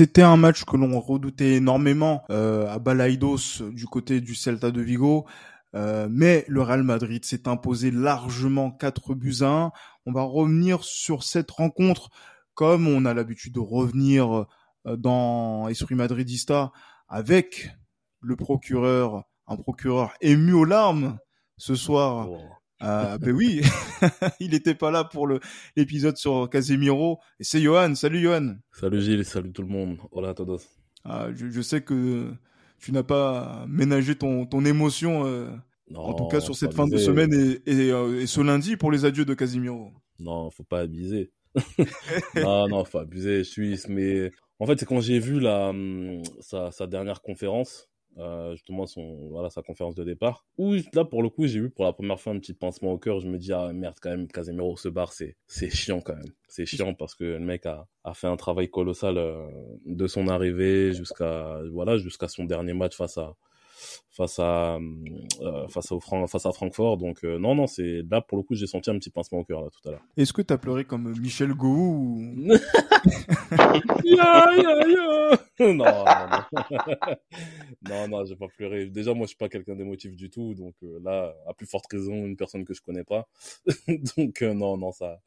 C'était un match que l'on redoutait énormément à Balaidos du côté du Celta de Vigo. mais le Real Madrid s'est imposé largement 4 buts à 1. On va revenir sur cette rencontre comme on a l'habitude de revenir dans Esprit Madridista avec le procureur, un procureur ému aux larmes ce soir. Oh. Euh, ben oui, il n'était pas là pour l'épisode sur Casemiro. Et c'est Johan. Salut Johan. Salut Gilles, salut tout le monde. Hola a todos. Ah, je, sais que tu n'as pas ménagé ton, ton émotion, euh, en tout cas sur cette fin de semaine euh, et, ce lundi pour les adieux de Casemiro. Non, faut pas abuser. non, non, faut abuser. Suisse, mais en fait, c'est quand j'ai vu la, hum, sa, sa dernière conférence, euh, justement son voilà sa conférence de départ. Où là pour le coup j'ai eu pour la première fois un petit pincement au cœur. Je me dis ah merde quand même Casemiro se barre c'est c'est chiant quand même. C'est chiant parce que le mec a, a fait un travail colossal euh, de son arrivée jusqu'à voilà jusqu'à son dernier match face à face à euh, face au face à Francfort. Donc euh, non non c'est là pour le coup j'ai senti un petit pincement au cœur là tout à l'heure. Est-ce que tu as pleuré comme Michel Gou ou... non non non. Non, j'ai pas pleuré déjà moi je suis pas quelqu'un d'émotif du tout donc euh, là à plus forte raison une personne que je connais pas. Donc non non ça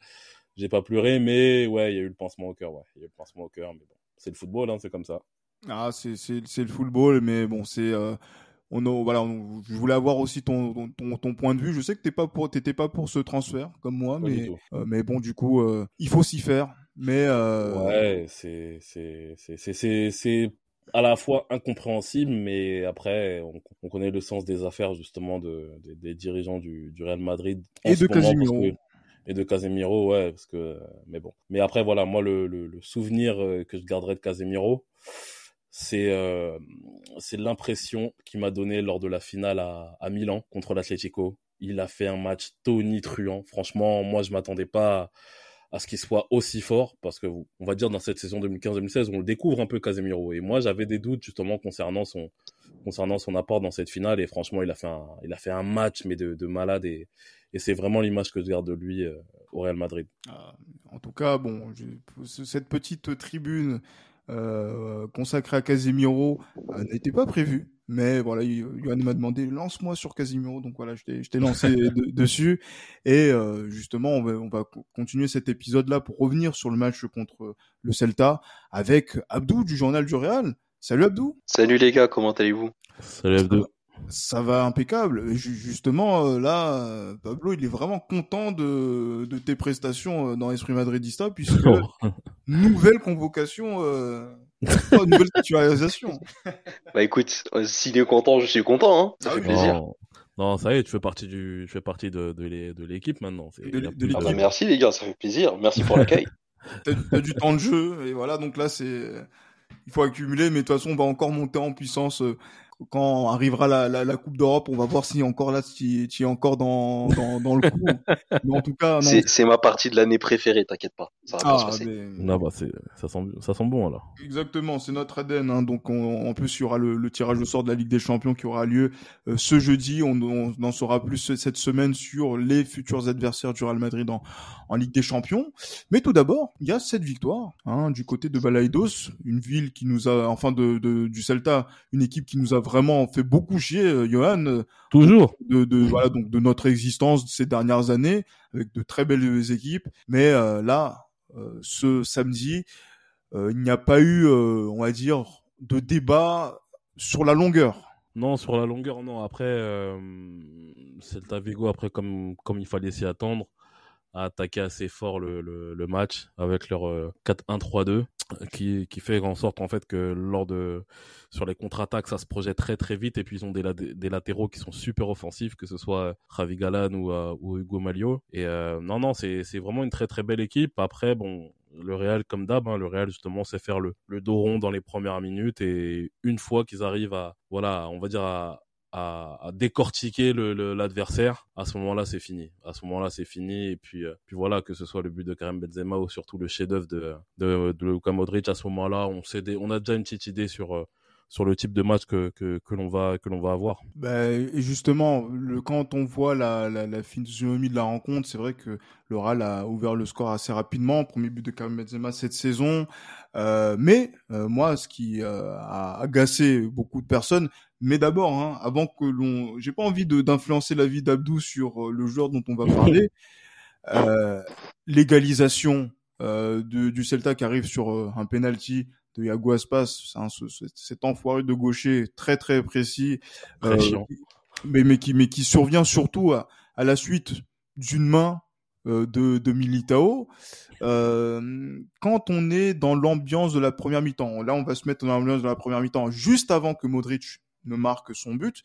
j'ai pas pleuré mais ouais il y a eu le pincement au cœur ouais. Il y a eu le pincement au cœur mais bon c'est le football hein, c'est comme ça. Ah, c'est le football, mais bon, c'est on voilà, je voulais avoir aussi ton, ton, ton, point de vue. Je sais que t'es pas pour, t'étais pas pour ce transfert comme moi, mais euh, mais bon, du coup, euh, il faut s'y faire. Mais euh... ouais, c'est c'est c'est c'est à la fois incompréhensible, mais après, on, on, connaît le sens des affaires justement de, des dirigeants du, du, Real Madrid et de Casemiro. Et de Casemiro, ouais, parce que mais bon. Mais après, voilà, moi le, le, le souvenir euh, que je garderai de Casemiro c'est euh, c'est l'impression qu'il m'a donné lors de la finale à, à Milan contre l'Atlético. Il a fait un match tonitruant. Franchement, moi, je m'attendais pas à, ce qu'il soit aussi fort parce que on va dire dans cette saison 2015-2016, on le découvre un peu Casemiro. Et moi, j'avais des doutes justement concernant son apport dans cette finale. Et franchement, il a fait un il a fait un match mais de, de malade et, c'est vraiment l'image que je garde de lui euh, au Real Madrid. Ah, en tout cas, bon, cette petite tribune euh, consacré à Casemiro euh, n'était pas prévu. Mais voilà, Yohan m'a demandé lance-moi sur Casemiro, donc voilà, je t'ai lancé dessus. Et euh, justement, on va, on va continuer cet épisode-là pour revenir sur le match contre le Celta avec Abdou du journal du Real. Salut Abdou. Salut les gars, comment allez-vous? Salut Abdou. Ça va impeccable. Justement, euh, là, Pablo, il est vraiment content de, de tes prestations euh, dans Esprit Madridista, puisque oh. nouvelle convocation, euh, nouvelle titularisation. Bah écoute, s'il est content, je suis content, hein. ça fait plaisir. Non, ça y est, tu fais partie du, tu fais partie de, de l'équipe maintenant. ah bah merci les gars, ça fait plaisir. Merci pour l'accueil. T'as as du temps de jeu et voilà, donc là c'est, il faut accumuler, mais de toute façon on va encore monter en puissance quand arrivera la, la, la Coupe d'Europe, on va voir si encore là, si tu es encore dans, dans, dans, le coup. mais en tout cas, c'est ma partie de l'année préférée, t'inquiète pas. Ça va ah, se passer. Non, bah, ça sent, ça sent bon alors. Exactement, c'est notre ADN. Hein, donc en plus, il y aura le, le, tirage au sort de la Ligue des Champions qui aura lieu euh, ce jeudi. On, on, en saura plus cette semaine sur les futurs adversaires du Real Madrid en, en Ligue des Champions. Mais tout d'abord, il y a cette victoire hein, du côté de Balaidos, une ville qui nous a, enfin de, de, du Celta, une équipe qui nous a vraiment fait beaucoup chier, euh, Johan. Euh, Toujours. De, de, voilà, donc de notre existence ces dernières années, avec de très belles équipes. Mais euh, là, ce samedi, il n'y a pas eu, on va dire, de débat sur la longueur. Non, sur la longueur, non. Après, euh, Celta Vigo, après, comme, comme il fallait s'y attendre, a attaqué assez fort le, le, le match avec leur 4-1-3-2 euh, qui, fait en sorte en fait que lors de sur les contre-attaques ça se projette très très vite et puis ils ont des, latéraux qui sont super offensifs que ce soit Javi Galan ou, euh, ou Hugo Malio et euh, non non c'est c'est vraiment une très très belle équipe. Après bon le Real comme d'hab hein, le Real justement sait faire le, dos rond dans les premières minutes et une fois qu'ils arrivent voilà on va dire à, à, décortiquer l'adversaire, à ce moment-là, c'est fini. À ce moment-là, c'est fini. Et puis, euh, puis voilà, que ce soit le but de Karim Benzema ou surtout le chef-d'œuvre de, de, de Luka Modric, à ce moment-là, on, sait on a déjà une petite idée sur, euh, sur le type de match que que, que l'on va que l'on va avoir. Bah, et justement, le, quand on voit la, la, la physionomie de la rencontre, c'est vrai que le Real a ouvert le score assez rapidement. Premier but de Karim Benzema cette saison. Euh, mais euh, moi, ce qui euh, a agacé beaucoup de personnes, mais d'abord, hein, avant que l'on, j'ai pas envie d'influencer la vie d'Abdou sur le joueur dont on va parler. L'égalisation de, du Celta qui arrive sur un penalty de Yago Aspas, hein, cet enfoiré de gaucher très très précis, Très mais mais qui mais qui survient surtout à, à la suite d'une main euh, de, de Militao. Euh, quand on est dans l'ambiance de la première mi-temps, là on va se mettre dans l'ambiance de la première mi-temps, juste avant que Modric ne marque son but.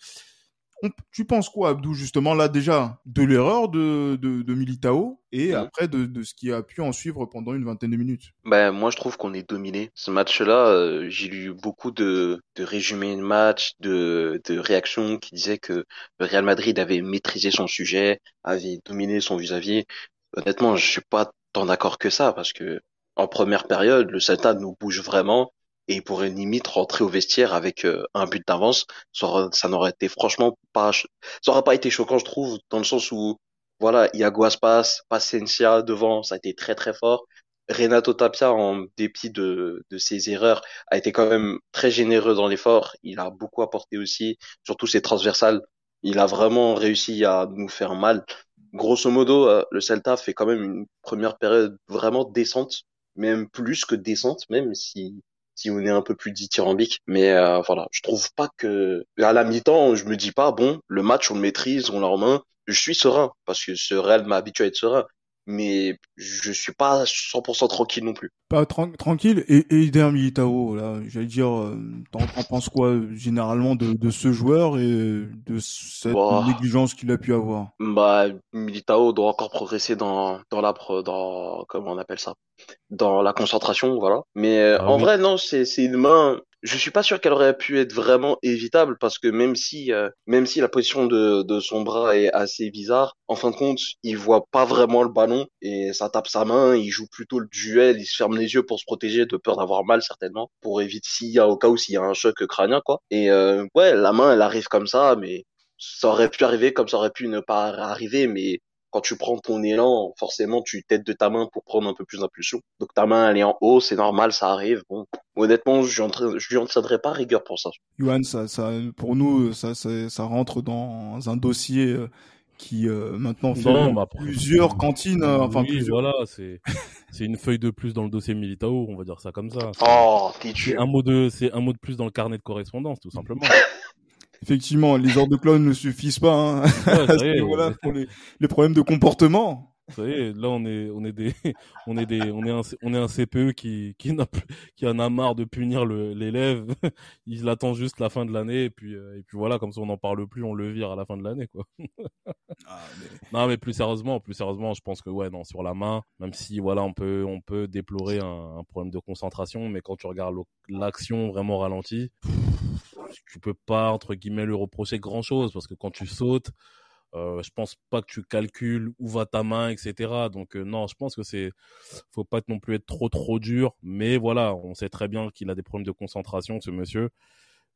On, tu penses quoi, Abdou, justement, là déjà, de l'erreur de, de, de, Militao et Mhm. après de, de ce qui a pu en suivre pendant une vingtaine de minutes? Ben, moi, je trouve qu'on est dominé. Ce match-là, euh, j'ai lu beaucoup de, de résumés de match, de, de réactions qui disaient que le Real Madrid avait maîtrisé son sujet, avait dominé son vis-à-vis. Honnêtement, je suis pas tant d'accord que ça parce que en première période, le Celta nous bouge vraiment et il pourrait limite rentrer au vestiaire avec euh, un but d'avance. Ça, ça n'aurait été franchement pas, ça aurait pas été choquant, je trouve, dans le sens où voilà, Iago Aspas, Paciencia devant, ça a été très très fort. Renato Tapia, en dépit de, de ses erreurs, a été quand même très généreux dans l'effort. Il a beaucoup apporté aussi, surtout ses transversales. Il a vraiment réussi à nous faire mal. Grosso modo, euh, le Celta fait quand même une première période vraiment décente, même plus que décente, même si si on est un peu plus dithyrambique. Mais euh, voilà, je trouve pas que à la mi-temps, je me dis pas bon, le match on le maîtrise, on l'a en main. Je suis serein parce que ce Real m'a habitué à être serein, mais je suis pas 100% tranquille non plus. Pas tran- tranquille. Et, et Eder Militao, là, j'allais dire, euh, t'en penses quoi généralement de, de ce joueur et de cette Bah. négligence qu'il a pu avoir? Bah, Militao doit encore progresser dans dans la dans comment on appelle ça, dans la concentration, voilà. Mais euh, Ah en oui. vrai, non, c'est c'est une main. Je suis pas sûr qu'elle aurait pu être vraiment évitable parce que même si euh, même si la position de de son bras est assez bizarre, en fin de compte, il voit pas vraiment le ballon et ça tape sa main. Il joue plutôt le duel, il se ferme les yeux pour se protéger de peur d'avoir mal certainement, pour éviter s'il y a au cas où s'il y a un choc crânien quoi. Et euh, ouais, la main elle arrive comme ça, mais ça aurait pu arriver comme ça aurait pu ne pas arriver, mais quand tu prends ton élan, forcément, tu t'aides de ta main pour prendre un peu plus d'impulsion. Donc ta main, elle est en haut, c'est normal, ça arrive. Bon, honnêtement, je lui en tiendrai pas rigueur pour ça. Johan, ça, ça, pour nous, ça, ça, ça rentre dans un dossier euh, qui euh, maintenant fait Non, plusieurs cantines, euh, enfin oui, plusieurs. voilà, c'est c'est une feuille de plus dans le dossier Militao, on va dire ça comme ça. Oh, t'es C'est un mot de c'est un mot de plus dans le carnet de correspondance, tout simplement. Effectivement, les heures de clone ne suffisent pas hein, Ouais, ça y est, pour les, les problèmes de comportement. Vous savez, là on est on est des on est des on est un on est un CPE qui qui n'a plus qui en a marre de punir l'élève. Il attend juste la fin de l'année et puis euh, et puis voilà comme ça on n'en parle plus, on le vire à la fin de l'année quoi. Ah, Non mais plus sérieusement, plus sérieusement, je pense que ouais non sur la main, même si voilà on peut on peut déplorer un, un problème de concentration, mais quand tu regardes l'action vraiment ralentie, tu peux pas entre guillemets lui reprocher grand chose parce que quand tu sautes, euh, je pense pas que tu calcules où va ta main, etc. Donc euh, non, je pense que c'est faut pas non plus être trop trop dur, mais voilà, on sait très bien qu'il a des problèmes de concentration ce monsieur.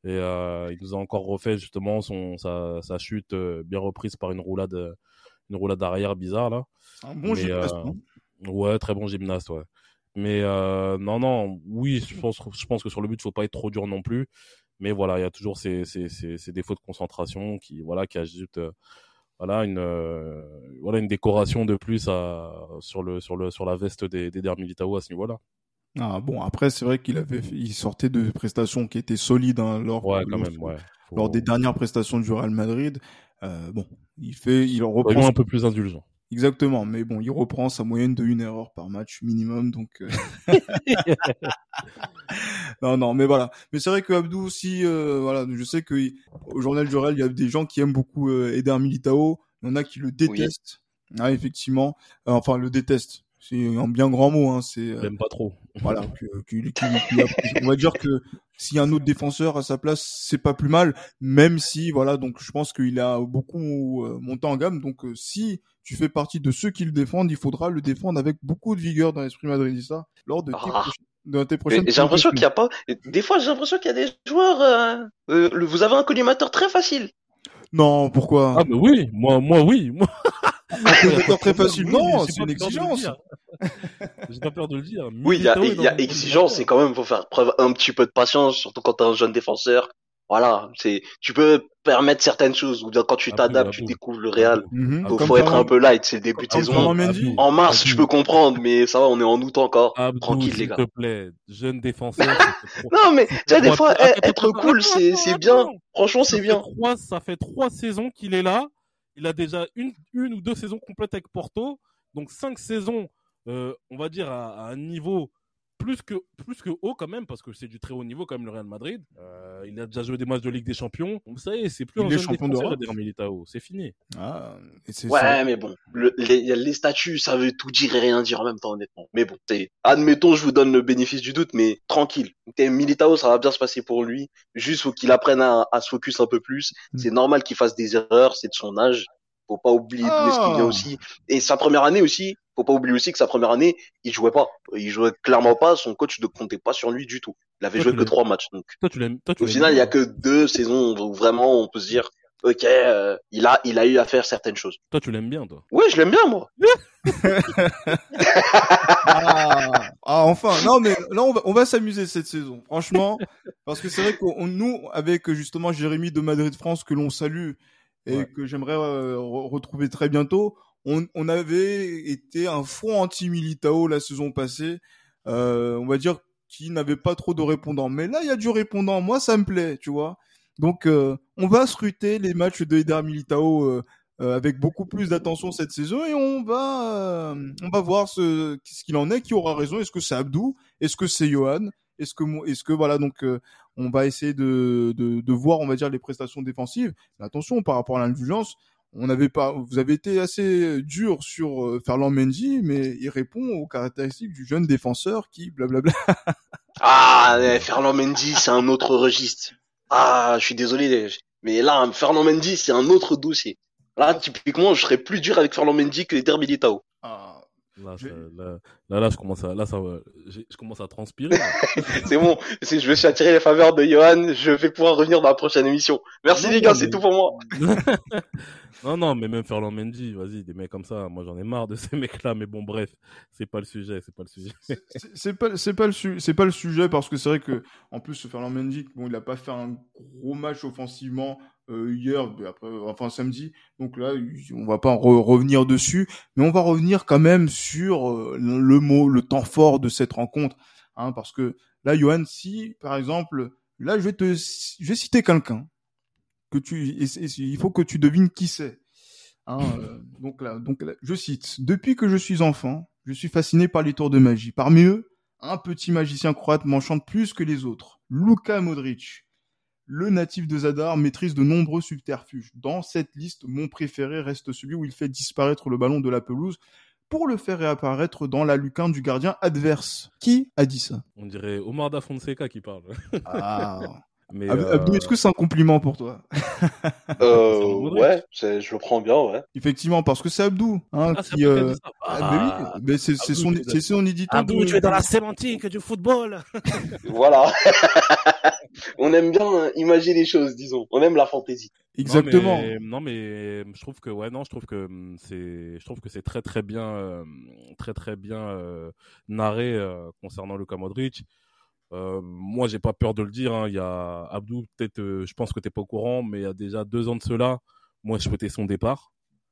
Et euh, il nous a encore refait justement son sa, sa chute euh, bien reprise par une roulade une roulade arrière bizarre là. Un bon Mais, gymnaste, non Ouais, très bon gymnaste, ouais. Mais non, non, oui, je pense, je pense que sur le but, faut pas être trop dur non plus. Mais voilà, il y a toujours ces, ces, ces, ces défauts de concentration qui, voilà, qui ajoutent, euh, voilà, une, euh, voilà, une décoration de plus à, sur le, sur le, sur la veste des, des Militao à ce niveau-là. Ah, bon, après, c'est vrai qu'il avait, fait- il sortait de prestations qui étaient solides hein, lors, Ouais, quand lors, même, ouais. Faut- lors des dernières prestations du Real Madrid. Euh, bon, il fait, il en reprend un peu plus indulgents. Exactement, mais bon, il reprend sa moyenne de une erreur par match minimum, donc. euh, non, non, mais voilà. Mais c'est vrai que Abdou aussi, euh, voilà, je sais que au journal du Real, il y a des gens qui aiment beaucoup euh, Eder Militao, il y en a qui le détestent. Ah, effectivement, Euh, enfin le détestent. C'est un bien grand mot, hein. C'est euh, J'aime pas trop. voilà, a- on va dire que s'il y a un autre défenseur à sa place, c'est pas plus mal, même si, voilà, donc je pense qu'il a beaucoup euh, monté en gamme, donc euh, si tu fais partie de ceux qui le défendent, il faudra le défendre avec beaucoup de vigueur dans l'esprit madridista lors de tes Ah. prochaines- dans tes prochaines. J'ai l'impression qu'il y a pas. Des fois, j'ai l'impression qu'il y a des joueurs. Euh, euh, vous avez un collimateur très facile. Non, pourquoi? Ah mais oui, moi, moi oui. Moi... Un très facile. Non, c'est une exigence. J'ai pas peur de le dire. Oui, il y a, y a exigence, c'est quand même faut faire preuve un petit peu de patience, surtout quand t'es un jeune défenseur. Voilà, c'est tu peux permettre certaines choses ou quand tu t'adaptes, tu découvres le Real. Il faut, être un peu light, c'est le début de saison. En mars, je peux comprendre, mais ça va, on est en août encore. Tranquille les gars. S'il te plaît, jeune défenseur. non mais tu sais des fois être cool, c'est c'est bien. Franchement, c'est bien. Ça fait trois saisons qu'il est là. Il a déjà une ou deux saisons complètes avec Porto, donc cinq saisons, euh, on va dire à un niveau plus que, plus que haut quand même, parce que c'est du très haut niveau quand même le Real Madrid. Euh, il a déjà joué des matchs de Ligue des Champions. Vous savez, c'est plus il un champion d'Europe. Militao, c'est fini. Ah, ouais, mais bon, les, les, statuts, ça veut tout dire et rien dire en même temps, honnêtement. Mais bon, admettons, je vous donne le bénéfice du doute, mais tranquille. Militao, ça va bien se passer pour lui. Juste faut qu'il apprenne à, à, se focus un peu plus. Mm. C'est normal qu'il fasse des erreurs, c'est de son âge faut pas oublier ah. ce qu'il vient aussi. Et sa première année aussi, faut pas oublier aussi que sa première année, il jouait pas. Il jouait clairement pas. Son coach ne comptait pas sur lui du tout. Il avait joué que trois matchs. Donc, toi, tu l'aimes. Au final, il y a que deux saisons où vraiment on peut se dire, ok, euh, il a, il a eu à faire certaines choses. Toi, tu l'aimes bien, toi. Oui, je l'aime bien, moi. ah, ah, enfin, non, mais là, on va, on va s'amuser cette saison, franchement, parce que c'est vrai que nous, avec justement Jérémy de Madrid France, que l'on salue et que j'aimerais euh, retrouver très bientôt, on, on, avait été un front anti-Militao la saison passée, euh, on va dire qui n'avait pas trop de répondants. Mais là, il y a du répondant. Moi, ça me plaît, tu vois. Donc, euh, on va scruter les matchs de Eder Militao euh, euh, avec beaucoup plus d'attention cette saison et on va, on va voir ce, ce qu'il en est, qui aura raison. Est-ce que c'est Abdou? Est-ce que c'est Johan? Est-ce que, est-ce que voilà, donc on va essayer de, de, voir, on va dire, les prestations défensives. Attention, par rapport à l'indulgence, on n'avait pas, vous avez été assez dur sur euh, Ferland Mendy, mais il répond aux caractéristiques du jeune défenseur qui blablabla. ah, Ferland Mendy, c'est un autre registre. Ah, je suis désolé, mais là, Ferland Mendy, c'est un autre dossier. Là, typiquement, je serais plus dur avec Ferland Mendy que les Militao. Là, là, là, je commence à, là, ça, je commence à transpirer. c'est bon. Si je vais attirer les faveurs de Johan, je vais pouvoir revenir dans la prochaine émission. Merci les gars, c'est tout pour moi. non, non, mais même Ferland Mendy, vas-y, des mecs comme ça, moi j'en ai marre de ces mecs-là, mais bon, bref, c'est pas le sujet, c'est pas le sujet. c'est pas, c'est pas le c'est pas le sujet parce que c'est vrai que, en plus, ce Ferland Mendy, bon, il a pas fait un gros match offensivement euh, hier, après, enfin samedi. Donc là, on va pas revenir dessus, mais on va revenir quand même sur euh, le mot, le temps fort de cette rencontre, hein, parce que là, Johan, si par exemple, là, je vais te, je vais citer quelqu'un que tu, il faut que tu devines qui c'est. Hein, euh, donc là, donc là, je cite. Depuis que je suis enfant, je suis fasciné par les tours de magie. Parmi eux, un petit magicien croate m'enchante plus que les autres. Luka Modric. Le natif de Zadar maîtrise de nombreux subterfuges. Dans cette liste, mon préféré reste celui où il fait disparaître le ballon de la pelouse pour le faire réapparaître dans la lucarne du gardien adverse. Qui? A dit ça On dirait Omar da Fonseca qui parle. Ah. Mais Abdou, est-ce que c'est un compliment pour toi? Euh, Ouais, je le prends bien, ouais. Effectivement, parce que c'est Abdou, hein, ah, qui. Euh... Ah, ah, oui, mais c'est son, c'est son éditeur. Abdou, tu es dans la sémantique du football. voilà. On aime bien imaginer les choses, disons. On aime la fantaisie. Exactement. Non mais, je trouve que ouais non je trouve que hum, c'est je trouve que c'est très très bien euh, très très bien euh, narré euh, concernant Luka Modric. Euh, moi, j'ai pas peur de le dire. Hein. Il y a Abdou, peut-être, euh, je pense que t'es pas au courant, mais il y a déjà deux ans de cela, moi, je souhaitais son départ.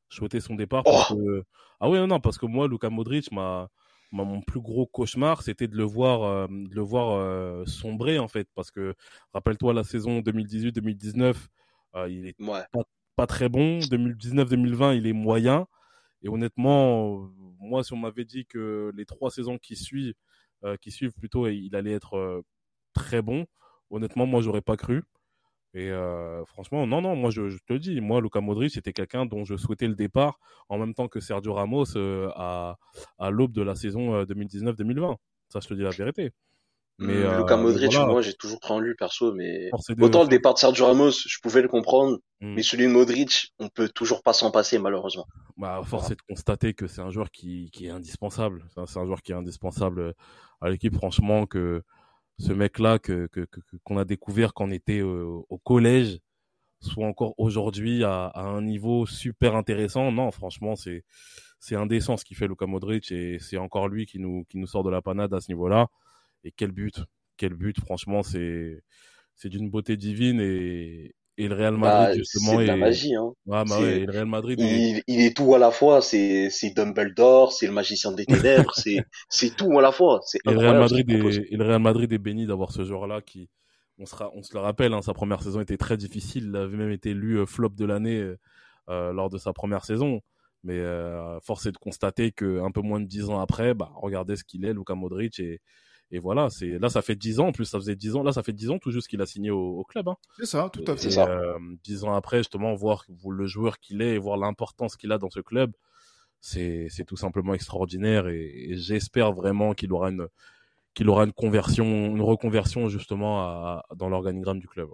Je souhaitais son départ parce oh que ah oui, non, non, parce que moi, Luka Modric, ma, mon plus gros cauchemar, c'était de le voir, euh, de le voir euh, sombrer en fait, parce que rappelle-toi la saison 2018-2019, il est pas, pas, très bon. 2019-2020, il est moyen. Et honnêtement, moi, si on m'avait dit que les trois saisons qui suivent qui suivent plutôt et il allait être euh, très bon. Honnêtement, moi, j'aurais pas cru. Et euh, franchement, non, non, moi je, te le dis, moi, Luka Modric, c'était quelqu'un dont je souhaitais le départ en même temps que Sergio Ramos à, à l'aube de la saison 2019-2020. Ça, je te dis la vérité. Mais euh, Luka Modric, moi j'ai toujours cru en lui perso, mais autant le départ de Sergio Ramos, je pouvais le comprendre, hmm. mais celui de Modric, on peut toujours pas s'en passer malheureusement. Bah, force est de constater que c'est un joueur qui, qui est indispensable. C'est un joueur qui est indispensable à l'équipe. Franchement, que ce mec-là que qu'on a découvert quand on était au, collège soit encore aujourd'hui à, à, un niveau super intéressant. Non, franchement, c'est c'est indécent ce qu'il fait Luka Modric et c'est encore lui qui nous qui nous sort de la panade à ce niveau-là. Et quel but, quel but, franchement, c'est c'est d'une beauté divine et, et le Real Madrid bah, justement c'est de la magie hein. Ouais, bah ouais, le Real Madrid il, il, est tout à la fois c'est c'est Dumbledore c'est le magicien des ténèbres c'est c'est tout à la fois c'est et le Real Madrid est, et le Real Madrid est béni d'avoir ce joueur là qui on sera on se le rappelle hein, sa première saison était très difficile il avait même été élu euh, flop de l'année euh, euh, lors de sa première saison mais euh, force est de constater que un peu moins de dix ans après bah regardez ce qu'il est Luka Modric et et voilà, c'est là ça fait dix ans. En plus, ça faisait dix ans. Là, ça fait dix ans tout juste qu'il a signé au, club. Hein. C'est ça, tout à fait. ça. Euh, dix ans après, justement, voir le joueur qu'il est et voir l'importance qu'il a dans ce club, c'est c'est tout simplement extraordinaire. Et, j'espère vraiment qu'il aura une qu'il aura une conversion, une reconversion justement à, dans l'organigramme du club.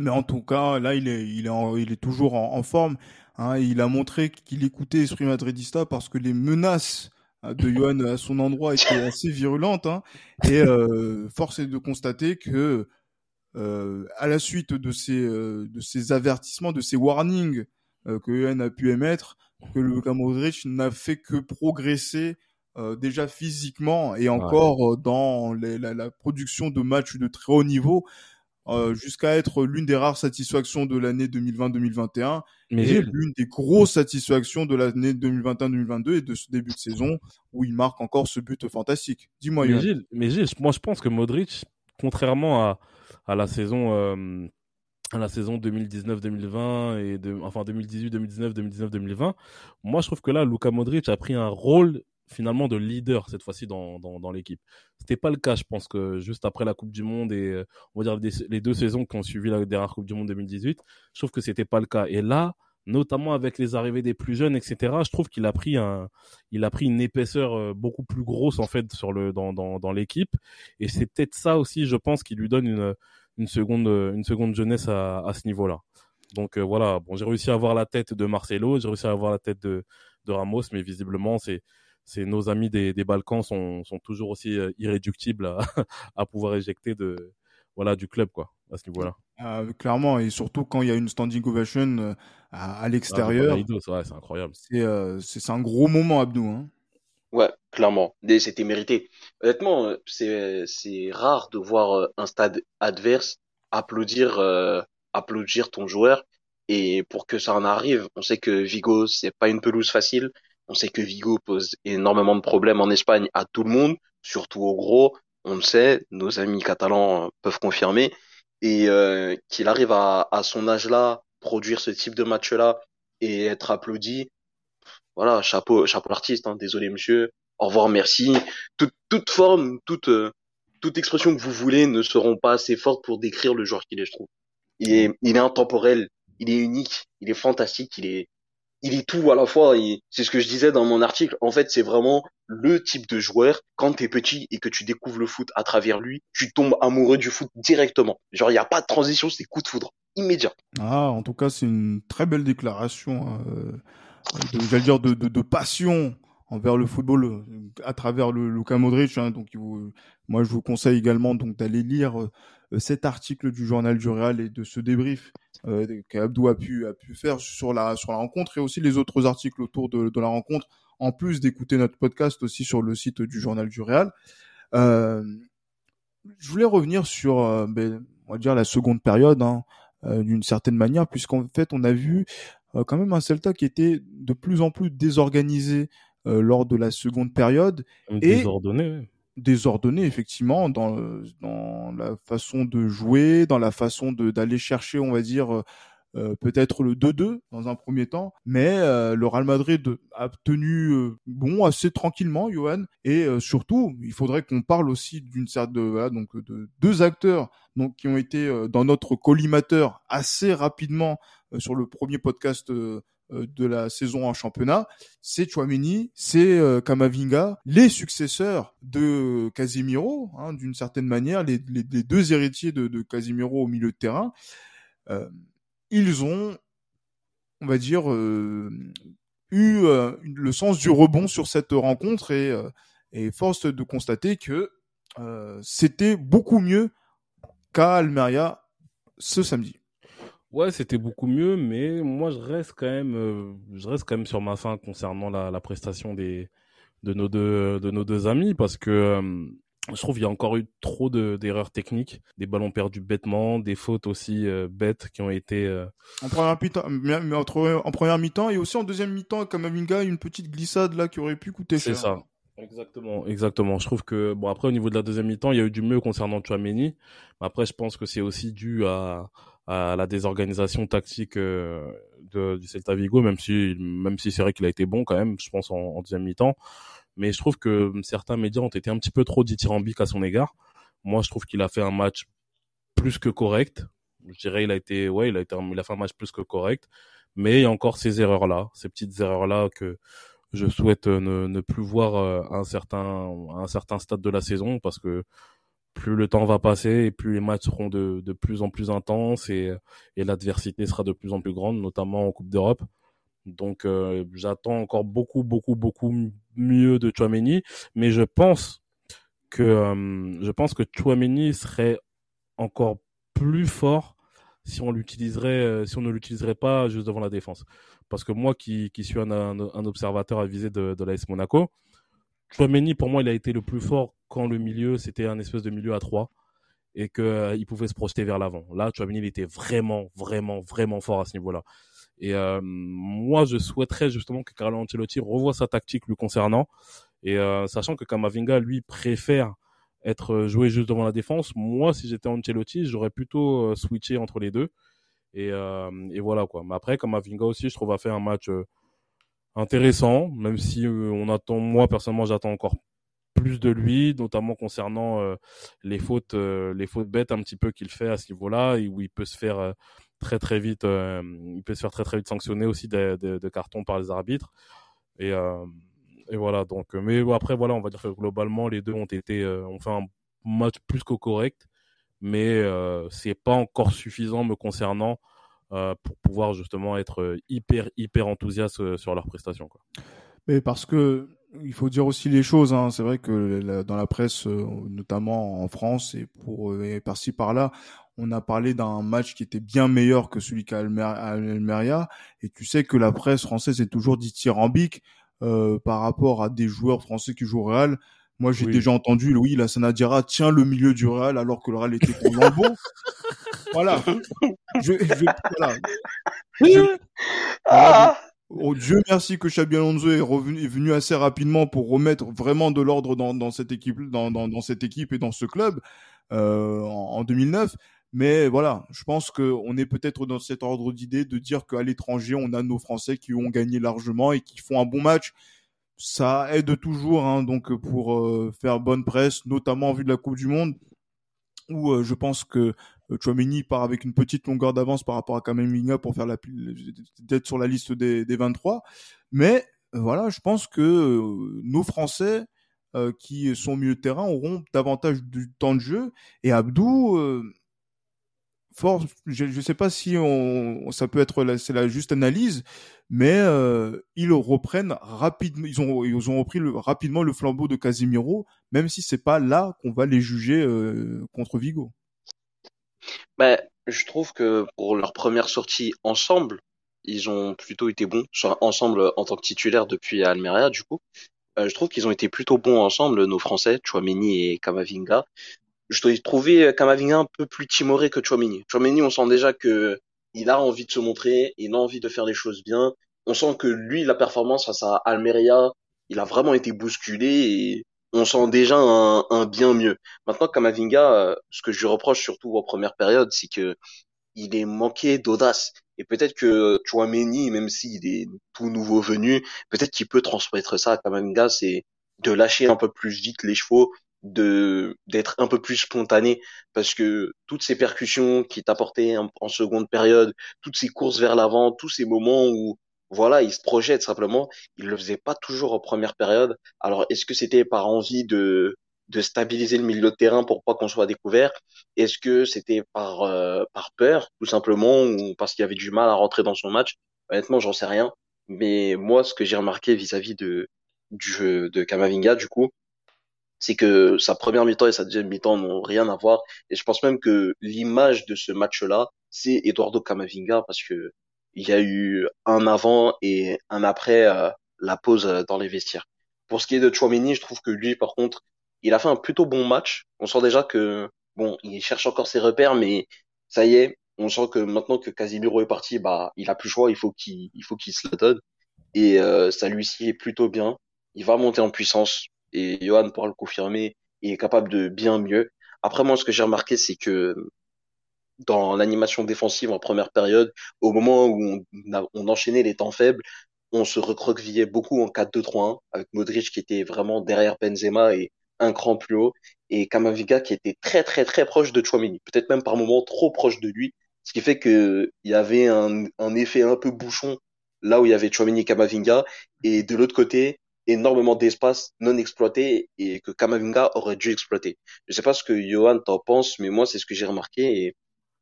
Mais en tout cas, là, il est il est il est toujours en, en forme. Hein, il a montré qu'il écoutait Esprit Madridista parce que les menaces de Johan à son endroit était assez virulente. Hein, et euh, force est de constater que euh, à la suite de ces, euh, de ces avertissements, de ces warnings euh, que Johan a pu émettre, que le Modric n'a fait que progresser euh, déjà physiquement et encore dans les, la, la, production de matchs de très haut niveau. Euh, jusqu'à être l'une des rares satisfactions de l'année 2020-2021 et l'une des grosses satisfactions de l'année 2021-2022 et de ce début de saison où il marque encore ce but fantastique. Dis-moi, mais Gilles, mais Gilles, moi je pense que Modric, contrairement à, à la saison euh, à la saison 2019-2020 et de, enfin 2018-2019, 2019-2020, moi je trouve que là Luka Modric a pris un rôle finalement de leader cette fois-ci dans, dans, dans l'équipe. C'était pas le cas, je pense que juste après la Coupe du Monde et euh, on va dire les deux saisons qui ont suivi la dernière Coupe du Monde 2018, je trouve que c'était pas le cas. Et là, notamment avec les arrivées des plus jeunes, etc. Je trouve qu'il a pris a pris une épaisseur euh, beaucoup plus grosse en fait sur le dans dans, dans l'équipe. Et c'est peut-être ça aussi, je pense, qui lui donne une une seconde une seconde jeunesse à, ce niveau-là. Donc euh, voilà, bon, j'ai réussi à avoir la tête de Marcelo, j'ai réussi à avoir la tête de de Ramos, mais visiblement c'est c'est nos amis des, des Balkans sont, sont toujours aussi euh, irréductibles à, à pouvoir éjecter de voilà du club quoi à ce niveau-là. Ah, clairement et surtout quand il y a une standing ovation euh, à, à l'extérieur. Ah, c'est incroyable. Euh, c'est c'est un gros moment Abdou hein. Ouais, clairement. C'était mérité. Honnêtement, c'est c'est rare de voir un stade adverse applaudir applaudir ton joueur et pour que ça en arrive, on sait que Vigo c'est pas une pelouse facile. On sait que Vigo pose énormément de problèmes en Espagne à tout le monde, surtout au gros. On le sait, nos amis catalans peuvent confirmer. Et euh, qu'il arrive à, à son âge-là, produire ce type de match-là et être applaudi, voilà, chapeau, chapeau l'artiste. Hein. Désolé monsieur, au revoir, merci. Toute, toute forme, toute, toute expression que vous voulez ne seront pas assez fortes pour décrire le joueur qu'il est, je trouve. Il est, il est intemporel, il est unique, il est fantastique, il est, il est tout à la fois. C'est ce que je disais dans mon article. En fait, c'est vraiment le type de joueur. Quand t'es petit et que tu découvres le foot à travers lui, tu tombes amoureux du foot directement. Genre, il n'y a pas de transition, c'est coup de foudre immédiat. Ah, en tout cas, c'est une très belle déclaration. Euh, J'allais dire de, passion envers le football euh, à travers le Luka Modric. Hein, donc, moi, je vous conseille également d'aller lire euh, cet article du journal du Real et de ce débrief qu'Abdou a pu a pu faire sur la sur la rencontre et aussi les autres articles autour de, de la rencontre en plus d'écouter notre podcast aussi sur le site du journal du Real. Euh, je voulais revenir sur euh, ben, on va dire la seconde période hein, euh, d'une certaine manière puisqu'en fait on a vu euh, quand même un Celta qui était de plus en plus désorganisé lors de la seconde période et désordonné désordonné effectivement dans dans la façon de jouer, dans la façon de d'aller chercher, on va dire euh, euh peut-être le 2-2 dans un premier temps, mais euh, le Real Madrid a tenu euh, bon assez tranquillement, Johan, et surtout il faudrait qu'on parle aussi d'une certaine de, voilà, donc de deux acteurs donc qui ont été dans notre collimateur assez rapidement sur le premier podcast de la saison en championnat, c'est Chouameni, c'est Kamavinga, les successeurs de Casimiro, hein, d'une certaine manière, les, deux héritiers de, Casimiro au milieu de terrain. ils ont, on va dire, eu le sens du rebond sur cette rencontre et, et force de constater que c'était beaucoup mieux qu'à Almeria ce samedi. Ouais, c'était beaucoup mieux, mais moi je reste quand même, euh, je reste quand même sur ma fin concernant la, la prestation des de nos deux de nos deux amis parce que euh, je trouve qu'il y a encore eu trop d'erreurs techniques, des ballons perdus bêtement, des fautes aussi euh, bêtes qui ont été en première mi-temps, mais entre en première mi-temps et aussi en deuxième mi-temps, Kamavinga une petite glissade là qui aurait pu coûter cher. C'est ça. Exactement, exactement. Je trouve que bon après au niveau de la deuxième mi-temps, il y a eu du mieux concernant Chouameni. Mais après, je pense que c'est aussi dû à, à la désorganisation tactique euh, du Celta Vigo, même si même si c'est vrai qu'il a été bon quand même, je pense en, deuxième mi-temps. Mais je trouve que certains médias ont été un petit peu trop dithyrambiques à son égard. Moi, je trouve qu'il a fait un match plus que correct. Je dirais, il a été, ouais, il a été, il a fait un match plus que correct. Mais il y a encore ces erreurs là, ces petites erreurs là que je souhaite euh, ne, ne plus voir euh, à un certain à un certain stade de la saison parce que plus le temps va passer et plus les matchs seront de, de plus en plus intenses et, et l'adversité sera de plus en plus grande, notamment en Coupe d'Europe. Donc euh, j'attends encore beaucoup, beaucoup, beaucoup mieux de Chouameni, mais je pense que pense que serait encore plus fort si on l'utiliserait, si on ne l'utiliserait pas juste devant la défense. Parce que moi, qui, qui suis un, un, observateur avisé de, de l'AS Monaco, Chouameni, pour moi, il a été le plus fort quand le milieu, c'était un espèce de milieu à trois et qu'il euh, il pouvait se projeter vers l'avant. Là, Chouameni, il était vraiment, vraiment, vraiment fort à ce niveau-là. Et euh, moi, je souhaiterais justement que Carlo Ancelotti revoie sa tactique lui concernant. Et euh, sachant que Kamavinga, lui, préfère être joué juste devant la défense, moi, si j'étais Ancelotti, j'aurais plutôt switché entre les deux. Et, et voilà quoi. Mais après, Kamavinga aussi, je trouve, a fait un match intéressant, même si euh, on attend, moi personnellement, j'attends encore plus de lui, notamment concernant euh, les fautes, euh, les fautes bêtes un petit peu qu'il fait à ce niveau-là, où il peut se faire très très vite, il peut se faire très très vite sanctionner aussi de, de, cartons par les arbitres. Et, et voilà. Donc, mais après voilà, on va dire que globalement les deux ont été, ont fait un match plus que correct, mais c'est pas encore suffisant me concernant euh, pour pouvoir justement être euh, hyper hyper enthousiaste euh, sur leurs prestations. Quoi. Mais parce que il faut dire aussi les choses. Hein. C'est vrai que dans la presse, notamment en France et pour par-ci par-là, on a parlé d'un match qui était bien meilleur que celui qu'à Almeria. Et tu sais que la presse française est toujours dithyrambique euh, par rapport à des joueurs français qui jouent au Real. Moi, j'ai déjà entendu Louis Lassana Diarra tient le milieu du Real alors que le Real était pour Lambeau. voilà. Je, je, voilà. Ah. Oh, Dieu merci que Xabi Alonso est revenu, est venu assez rapidement pour remettre vraiment de l'ordre dans, dans, cette équipe, dans, dans, dans, cette équipe et dans ce club euh, en, en 2009. Mais voilà, je pense qu'on est peut-être dans cet ordre d'idée de dire qu'à l'étranger, on a nos Français qui ont gagné largement et qui font un bon match ça aide toujours hein, donc pour euh, faire bonne presse, notamment en vue de la Coupe du Monde, où euh, je pense que euh, part avec une petite longueur d'avance par rapport à Kamavinga pour faire la d'être sur la liste des, des 23. Mais voilà, je pense que nos Français qui sont de terrain auront davantage du temps de jeu et Abdou je ne sais pas si on, ça peut être c'est la juste analyse, mais euh, ils reprennent rapidement, ils ont ils ont repris rapidement le flambeau de Casimiro, même si c'est pas là qu'on va les juger euh, contre Vigo. Ben, je trouve que pour leur première sortie ensemble, ils ont plutôt été bons, ensemble en tant que titulaire depuis Almeria du coup. Euh, je trouve qu'ils ont été plutôt bons ensemble, nos Français, Chouameni et Kamavinga je dois trouver Kamavinga un peu plus timoré que Chouameni. Chouameni, on sent déjà que il a envie de se montrer, il a envie de faire les choses bien. On sent que lui, la performance face à Almeria, il a vraiment été bousculé et on sent déjà un, bien mieux. Maintenant, Kamavinga, euh, ce que je reproche surtout en première période, c'est que il est manqué d'audace. Et peut-être que Chouameni, même s'il est tout nouveau venu, peut-être qu'il peut transmettre ça à Kamavinga, c'est de lâcher un peu plus vite les chevaux, de d'être un peu plus spontané parce que toutes ces percussions qui t'apportaient en, en seconde période, toutes ces courses vers l'avant, tous ces moments où voilà, il se projette simplement. Il le faisait pas toujours en première période. Alors, est-ce que c'était par envie de de stabiliser le milieu de terrain pour pas qu'on soit découvert? Est-ce que c'était par euh, par peur, tout simplement, ou parce qu'il avait du mal à rentrer dans son match? Honnêtement, j'en sais rien. Mais moi, ce que j'ai remarqué vis-à-vis de du jeu de Kamavinga, du coup, c'est que sa première mi-temps et sa deuxième mi-temps n'ont rien à voir. Et je pense même que l'image de ce match-là, c'est Eduardo Camavinga parce que il y a eu un avant et un après euh, la pause euh, dans les vestiaires. Pour ce qui est de Chouameni, je trouve que lui, par contre, il a fait un plutôt bon match. On sent déjà que bon, il cherche encore ses repères, mais ça y est, on sent que maintenant que Casimiro est parti, bah, il a plus le choix, il faut qu'il, il faut qu'il se la donne. Et euh, ça lui sied plutôt bien. Il va monter en puissance et Johan pourra le confirmer. Il est capable de bien mieux. Après moi, ce que j'ai remarqué, c'est que dans l'animation défensive en première période, au moment où on, enchaînait les temps faibles, on se recroquevillait beaucoup en 4-2-3-1 avec Modric qui était vraiment derrière Benzema et un cran plus haut et Kamaviga qui était très très très proche de Chouameni, peut-être même par moments trop proche de lui, ce qui fait que il y avait un, un effet un peu bouchon là où il y avait Chouameni et Kamavinga et de l'autre côté énormément d'espace non exploité et que Kamavinga aurait dû exploiter. Je sais pas ce que Johan t'en pense, mais moi c'est ce que j'ai remarqué et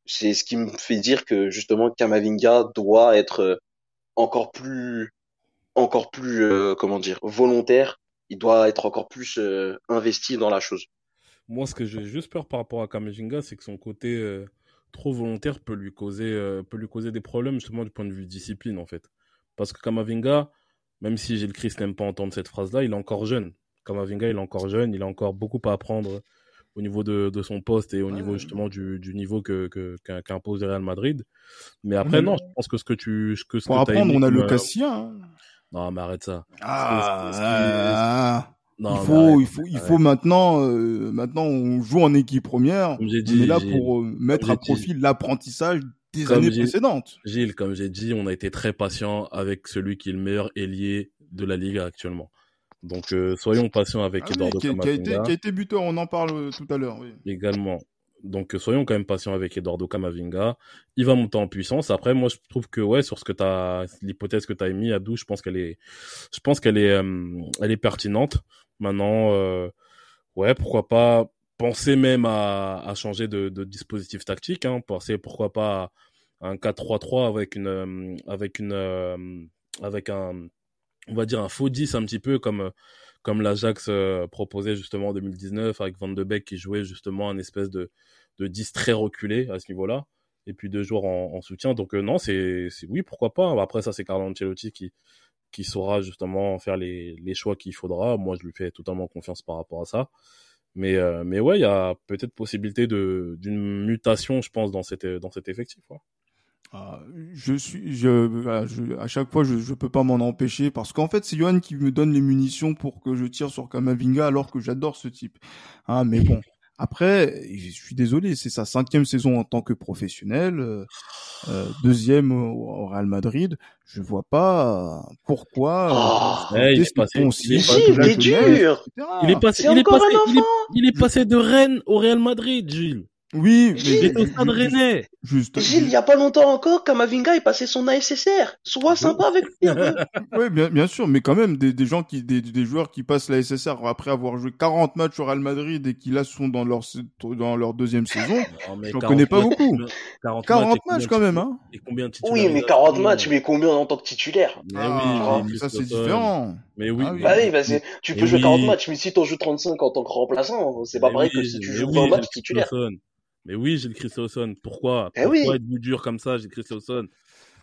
c'est ce qui me fait dire que justement Kamavinga doit être euh, encore plus encore plus euh, comment dire volontaire. Il doit être encore plus euh, investi dans la chose. Moi ce que j'ai juste peur par rapport à Kamavinga c'est que son côté trop volontaire peut lui causer peut lui causer des problèmes justement du point de vue discipline en fait. Parce que Kamavinga même si Gilles Christ n'aime pas entendre cette phrase là il est encore jeune Kamavinga il est encore jeune il a encore beaucoup à apprendre au niveau de, de son poste et au niveau justement du, du niveau que qu'impose que, Real Madrid. Mais après, non, je pense que ce que tu. Ce que, ce Pour que apprendre, on a le. Cassia. Hein. Non, mais arrête ça. Ah, non, il faut, il faut, il faut maintenant, euh, maintenant, on joue en équipe première. Comme dit, on est là pour euh, mettre à profit l'apprentissage des comme années précédentes. Gilles, comme j'ai dit, on a été très patient avec celui qui est le meilleur ailier de la ligue actuellement. Donc, euh, soyons patients avec Ah oui, Eduardo qui, a- qui a été, Camavinga. qui a été buteur, on en parle euh, tout à l'heure. Oui. également. Donc, euh, soyons quand même patients avec Eduardo Camavinga. Il va monter en puissance. Après, moi, je trouve que, ouais, sur ce que t'as, l'hypothèse que tu as émise à 12, je pense qu'elle est, je pense qu'elle est, euh, elle est pertinente. Maintenant, euh, ouais, pourquoi pas penser même à, changer de, dispositif tactique, hein. Penser, pourquoi pas à un 4-3-3 avec une, euh, avec une, euh, avec un, on va dire un faux 10 un petit peu comme, comme l'Ajax euh, proposait justement en 2019 avec Van de Beek qui jouait justement un espèce de, de 10 très reculé à ce niveau-là et puis deux joueurs en, en soutien. Donc non c'est oui pourquoi pas après ça c'est Carlo Ancelotti qui qui saura justement faire les, les choix qu'il faudra. Moi je lui fais totalement confiance par rapport à ça mais euh, mais ouais il y a peut-être possibilité d'une mutation je pense dans cet dans cet effectif ouais. Ah, je suis, je, je- à chaque fois, je, je peux pas m'en empêcher parce qu'en fait, c'est Johan qui me donne les munitions pour que je tire sur Kamavinga alors que j'adore ce type. Hein, mais bon, après, je suis désolé, c'est sa cinquième saison en tant que professionnel, euh, euh, deuxième au, au Real Madrid. Je vois pas pourquoi. Oh, euh, il est passé- ton il est Gilles, dur. il passé il est passé il est, enfant. il est passé de Rennes au Real Madrid Gilles Oui, Gilles, il mais est au stade rennais juste, Gilles, il y a pas longtemps encore, Kamavinga est passé son ASSR. Sois sympa avec lui. un peu. Oui, bien, bien sûr, mais quand même, des, des gens qui, des, des joueurs qui passent la SSR après avoir joué 40 matchs au Real Madrid et qui là sont dans leur, dans leur deuxième saison, J'en 40 connais pas matchs, beaucoup. 40, 40 et matchs quand même, hein. Et combien de Oui, mais 40 matchs, mais combien en tant que titulaire? Mais Ah, oui, ça c'est différent. Mais oui, Ah oui. Bah oui, bah c'est- tu peux Mais jouer oui. 40 matchs, mais si t'en joues 35 en tant que remplaçant, c'est pas pareil oui, que si tu joues oui, 20 matchs titulaire. Mais oui, Gilles Christophe. Pourquoi? Eh Pourquoi oui. êtes-vous dur comme ça, Gilles Christophe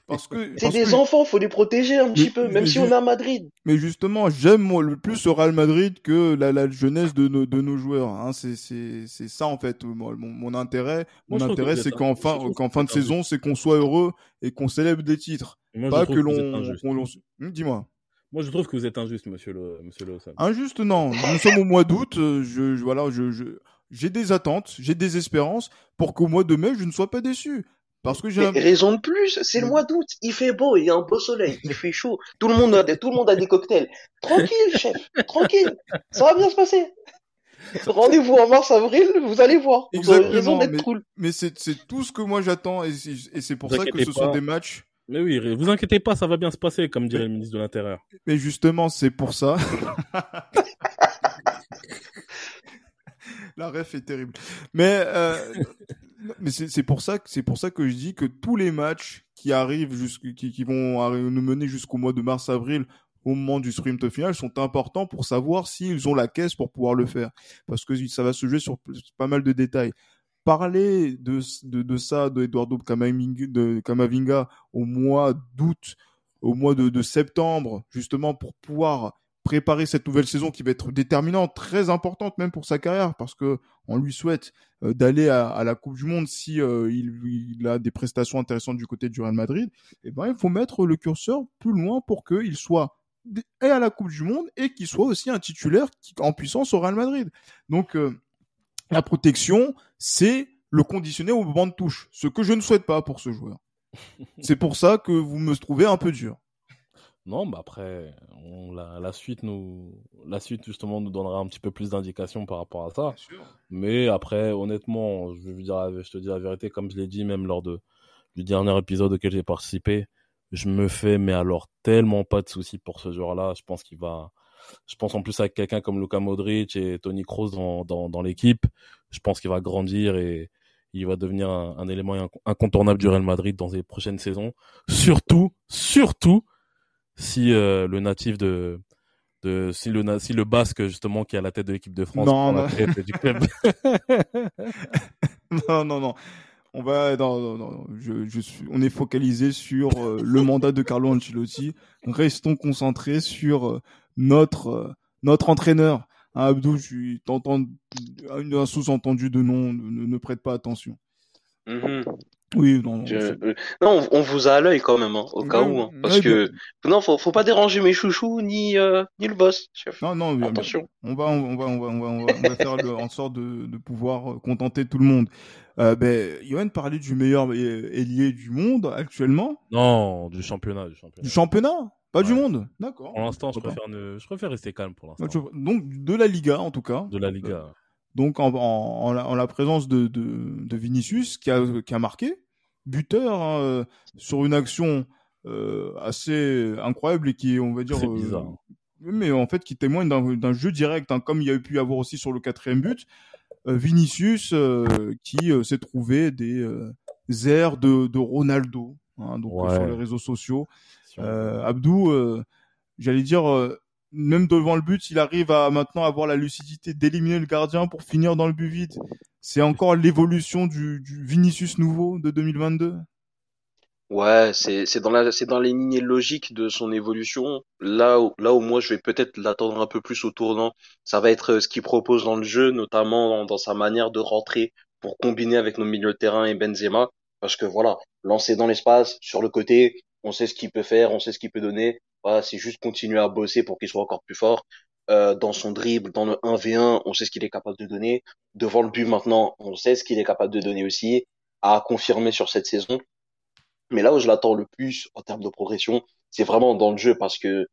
Parce que, C'est des que- enfants, faut les protéger un petit Mais- peu, mais même si on est à Madrid. mais justement, j'aime moi le plus le Real Madrid que la, la jeunesse de nos, de nos joueurs. Hein. C'est, ça en fait. Mon, mon intérêt, Moi, mon intérêt, c'est qu'en fin, qu'en de saison, c'est qu'on soit heureux et qu'on célèbre des titres, Moi, pas que l'on, Hum, dis-moi. Moi, je trouve que vous êtes injuste, monsieur le, monsieur le. Injuste, non. Nous sommes au mois d'août. euh, Je, je- voilà, je, je, j'ai des attentes, j'ai des espérances pour qu'au mois de mai, je ne sois pas déçu. Parce que j'ai Mais un... raison de plus, c'est le mois d'août, il fait beau, il y a un beau soleil, il fait chaud, tout le monde a des, tout le monde a des cocktails. Tranquille, chef, tranquille, ça va bien se passer. Rendez-vous en mars-avril, vous allez voir. Vous aurez raison Exactement, d'être mais- cool. mais c'est, tout ce que moi j'attends et c'est, et c'est pour Vous ça que ce sont pas. des matchs Mais oui, vous inquiétez pas, ça va bien se passer, comme dirait le ministre de l'Intérieur. Mais justement, c'est pour ça. La ref est terrible. Mais, euh, mais c'est pour ça que c'est pour ça que je dis que tous les matchs qui arrivent qui, vont nous mener jusqu'au mois de mars-avril au moment du sprint final sont importants pour savoir s'ils ont la caisse pour pouvoir le faire. Parce que ça va se jouer sur pas mal de détails. Parler de, de, de ça, de Eduardo Camavinga au mois d'août, au mois de, de septembre, justement pour pouvoir préparer cette nouvelle saison qui va être déterminante, très importante même pour sa carrière, parce que on lui souhaite euh, d'aller à, la Coupe du Monde si euh, il, a des prestations intéressantes du côté du Real Madrid. Et eh ben il faut mettre le curseur plus loin pour qu'il soit à la Coupe du Monde et qu'il soit aussi un titulaire en puissance au Real Madrid. Donc euh, la protection, c'est le conditionner au banc de touche, ce que je ne souhaite pas pour ce joueur. c'est pour ça que vous me trouvez un peu dur. Non, bah après, la, suite nous, la suite justement nous donnera un petit peu plus d'indications par rapport à ça. Mais après, honnêtement, je vais dire, je te dis la vérité, comme je l'ai dit même lors de du dernier épisode auquel j'ai participé, je me fais, mais alors tellement pas de soucis pour ce joueur-là. Je pense qu'il va, je pense en plus avec quelqu'un comme Luka Modric et Tony Kroos dans, dans, dans l'équipe, je pense qu'il va grandir et il va devenir un, élément incontournable du Real Madrid dans les prochaines saisons. Surtout, surtout si euh, le natif de de si le si le basque justement qui est à la tête de l'équipe de France non, non. du club. non non non on va non, non, je, je, suis on est focalisé sur euh, le mandat de Carlo Ancelotti restons concentrés sur euh, notre notre entraîneur hein, Abdou je t'entends un sous-entendu de nom ne, ne, prête pas attention mm-hmm. Oui, non. Euh, non, on, vous a à l'œil quand même, hein, au cas où, hein, parce que non, faut, faut pas déranger mes chouchous ni euh, ni le boss. Chef. Non, non, attention. On va, on va, on va, on va, on va, faire en sorte de, de pouvoir euh, contenter tout le monde. Euh, ben, Yoann parlait du meilleur ailier du monde actuellement? Non, du championnat, du championnat. Du championnat, pas du monde? D'accord. Pour l'instant, je préfère, ne... je préfère rester calme pour l'instant. Donc de la Liga en tout cas. De la Liga donc en, en, en, la, présence de, de, de, Vinicius qui a, qui a marqué, buteur hein, euh, sur une action euh, assez incroyable et qui, on va dire, euh, bizarre. mais en fait qui témoigne d'un jeu direct, hein, comme il y a eu pu avoir aussi sur le quatrième but. Vinicius qui s'est trouvé des airs de, de Ronaldo, hein, donc sur les réseaux sociaux. Abdou, j'allais dire même devant le but, il arrive à maintenant avoir la lucidité d'éliminer le gardien pour finir dans le but vide. C'est encore l'évolution du, du, Vinicius nouveau de 2022. Ouais, c'est c'est dans la c'est dans les lignées logiques de son évolution. Là où, là où moi je vais peut-être l'attendre un peu plus au tournant, ça va être ce qu'il propose dans le jeu, notamment dans, sa manière de rentrer pour combiner avec nos milieux de terrain et Benzema. Parce que voilà, lancer dans l'espace, sur le côté, on sait ce qu'il peut faire, on sait ce qu'il peut donner. Voilà, c'est juste continuer à bosser pour qu'il soit encore plus fort. Euh, dans son dribble, dans le 1v1, on sait ce qu'il est capable de donner. Devant le but maintenant, on sait ce qu'il est capable de donner aussi, à confirmer sur cette saison. Mais là où je l'attends le plus en termes de progression, c'est vraiment dans le jeu parce que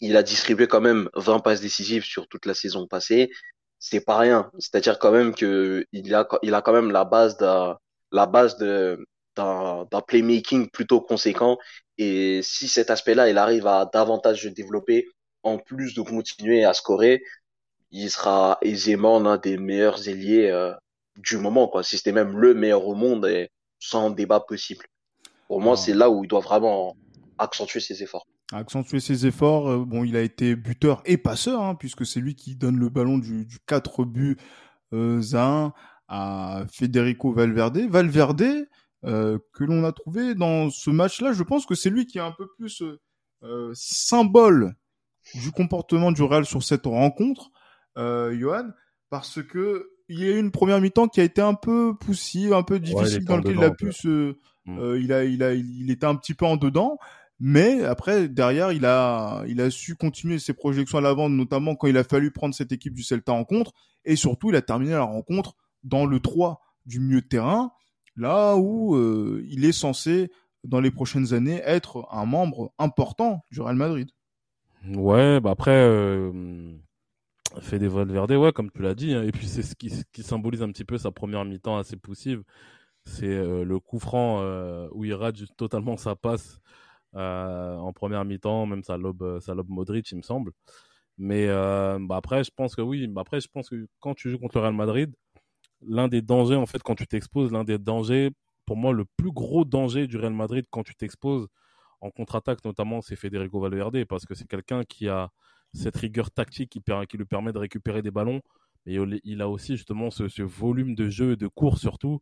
il a distribué quand même 20 passes décisives sur toute la saison passée. C'est pas rien. C'est-à-dire quand même que il a, il a quand même la base d'un, la base de, d'un, d'un playmaking plutôt conséquent et si cet aspect-là, il arrive à davantage se développer, en plus de continuer à scorer, il sera aisément l'un des meilleurs ailiers euh, du moment, quoi. Si c'était même le meilleur au monde, et sans débat possible. Pour moi, ah. c'est là où il doit vraiment accentuer ses efforts. Accentuer ses efforts. Euh, bon, il a été buteur et passeur, hein, puisque c'est lui qui donne le ballon du, du 4 buts euh, à 1 à Federico Valverde. Valverde, que l'on a trouvé dans ce match-là. Je pense que c'est lui qui est un peu plus euh, euh, symbole du comportement du Real sur cette rencontre, euh, Johan, parce que il y a eu une première mi-temps qui a été un peu poussive, un peu difficile dans lequel il a pu se, mm. il a, il a, il était un petit peu en dedans. Mais après, derrière, il a, il a su continuer ses projections à l'avant, notamment quand il a fallu prendre cette équipe du Celta en contre. Et surtout, il a terminé la rencontre dans le 3 du milieu de terrain là où euh, il est censé, dans les prochaines années, être un membre important du Real Madrid. Ouais, bah après, euh, fait des Valverde, ouais, comme tu l'as dit, hein, et puis c'est ce qui, symbolise un petit peu sa première mi-temps assez poussive. c'est le coup franc où il rate totalement sa passe en première mi-temps, même sa lobe, sa lobe Modric, il me semble. Mais bah après, je pense que oui. Bah après, je pense que quand tu joues contre le Real Madrid, l'un des dangers, en fait, quand tu t'exposes, l'un des dangers, pour moi, le plus gros danger du Real Madrid quand tu t'exposes en contre-attaque, notamment, c'est Federico Valverde, parce que c'est quelqu'un qui a cette rigueur tactique qui, lui permet de récupérer des ballons. Mais il a aussi justement ce, volume de jeu et de course surtout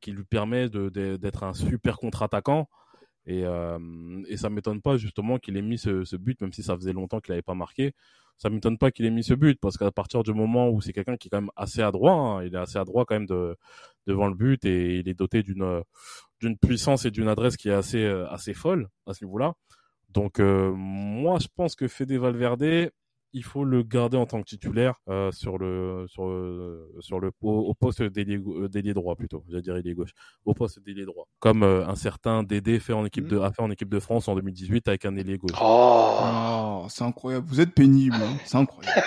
qui lui permet d'être un super contre-attaquant. Et, euh, ça m'étonne pas justement qu'il ait mis ce, but, même si ça faisait longtemps qu'il n'avait pas marqué. Ça m'étonne pas qu'il ait mis ce but parce qu'à partir du moment où c'est quelqu'un qui est quand même assez adroit, hein, il est assez adroit quand même de, devant le but et il est doté d'une d'une puissance et d'une adresse qui est assez assez folle à ce niveau-là. Donc euh, moi je pense que Fede Valverde, il faut le garder en tant que titulaire euh, sur le sur sur le au, poste euh, d'ailier droit plutôt, j'allais dire ailier gauche, au poste d'ailier droit, comme euh, un certain Dédé fait en équipe de a fait en équipe de France en 2018 avec un ailier gauche. Oh, oh c'est incroyable, vous êtes pénible, hein. c'est incroyable.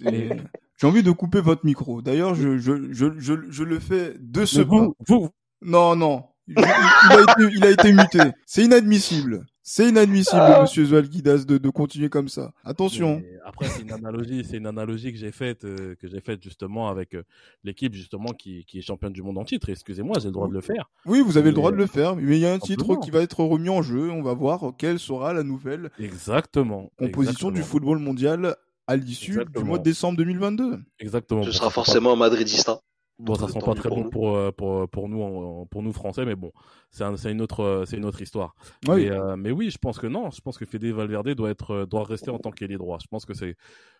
J'ai envie de couper votre micro. D'ailleurs, je, je, je, je, je le fais de ce vous, vous, Non, non. Il, a été, il a été muté. C'est inadmissible. C'est inadmissible, ah. Monsieur Zualguidas, de, de continuer comme ça. Attention. après, c'est une analogie, c'est une analogie que j'ai faite, euh, que j'ai faite justement avec euh, l'équipe justement qui, qui est championne du monde en titre. Excusez-moi, j'ai le droit de le faire. Oui, vous avez le droit de le faire, mais il y a un titre qui va être remis en jeu. On va voir quelle sera la nouvelle Exactement. composition du football mondial à l'issue du mois de décembre 2022. Exactement. Ce sera forcément un Madridista. Bon, ça sent pas très bon pour, euh, pour, pour, nous, pour nous français, mais bon, c'est une, autre, c'est une autre histoire. Oui. Euh, mais, oui, je pense que non, je pense que Fede Valverde doit, être, doit rester en tant qu'ailier droit. Je pense que c'est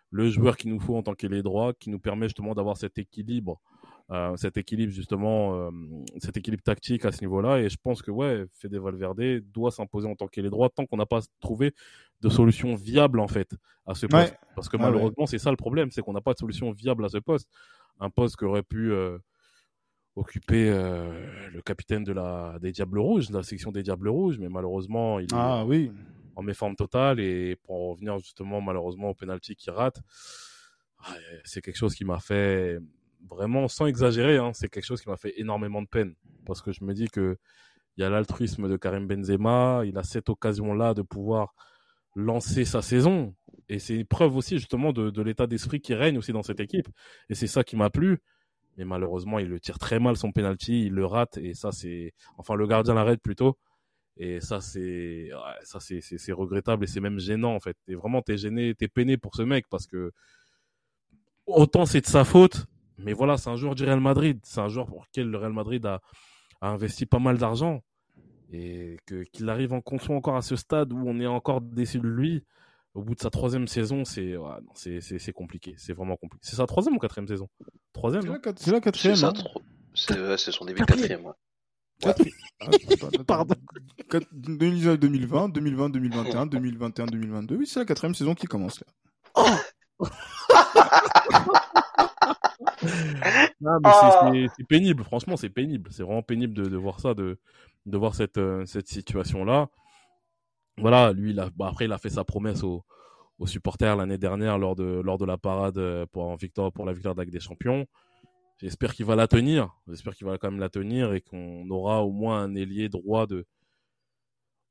le joueur qu'il nous faut en tant qu'ailier droit, qui nous permet justement d'avoir cet équilibre, euh, cet équilibre justement, cet équilibre tactique à ce niveau-là. Et je pense que ouais, Fede Valverde doit s'imposer en tant qu'ailier droit tant qu'on n'a pas trouvé de solution viable en fait à ce poste. Parce que malheureusement, c'est ça le problème, c'est qu'on n'a pas de solution viable à ce poste un poste qu'aurait pu euh, occuper euh, le capitaine de la, des Diables Rouges, de la section des Diables Rouges, mais malheureusement, il ah, est oui. en méforme totale. Et pour revenir justement, malheureusement, au penalty qui rate, c'est quelque chose qui m'a fait vraiment, sans exagérer, hein, c'est quelque chose qui m'a fait énormément de peine. Parce que je me dis que il y a l'altruisme de Karim Benzema, il a cette occasion-là de pouvoir lancer sa saison. Et c'est preuve aussi justement de, l'état d'esprit qui règne aussi dans cette équipe. Et c'est ça qui m'a plu. Mais malheureusement, il le tire très mal son penalty, il le rate. Et ça, c'est, enfin, le gardien l'arrête plutôt. Et ça, c'est, ça, c'est, c'est, regrettable et c'est même gênant, en fait. Et vraiment, t'es gêné, t'es peiné pour ce mec parce que autant c'est de sa faute, mais voilà, c'est un joueur du Real Madrid. C'est un joueur pour lequel le Real Madrid a investi pas mal d'argent et que qu'il arrive en conscience encore à ce stade où on est encore déçu de lui au bout de sa troisième saison c'est ouais, c'est c'est compliqué c'est vraiment compliqué c'est sa troisième ou quatrième saison? Troisième c'est la, quatrième c'est son début de quatrième ouais. Pardon. 2020, 2020, 2021, 2021, 2022. Oui, c'est la quatrième saison qui commence là. Oh c'est pénible, franchement, c'est pénible. C'est vraiment pénible de, de, voir ça, de, de voir cette, euh, cette situation-là. Voilà, lui, il a, bah, après, il a fait sa promesse aux, aux supporters l'année dernière lors de, lors de la parade euh, pour, victoire, pour la victoire de des Champions. J'espère qu'il va la tenir. J'espère qu'il va quand même la tenir et qu'on aura au moins un ailier droit de,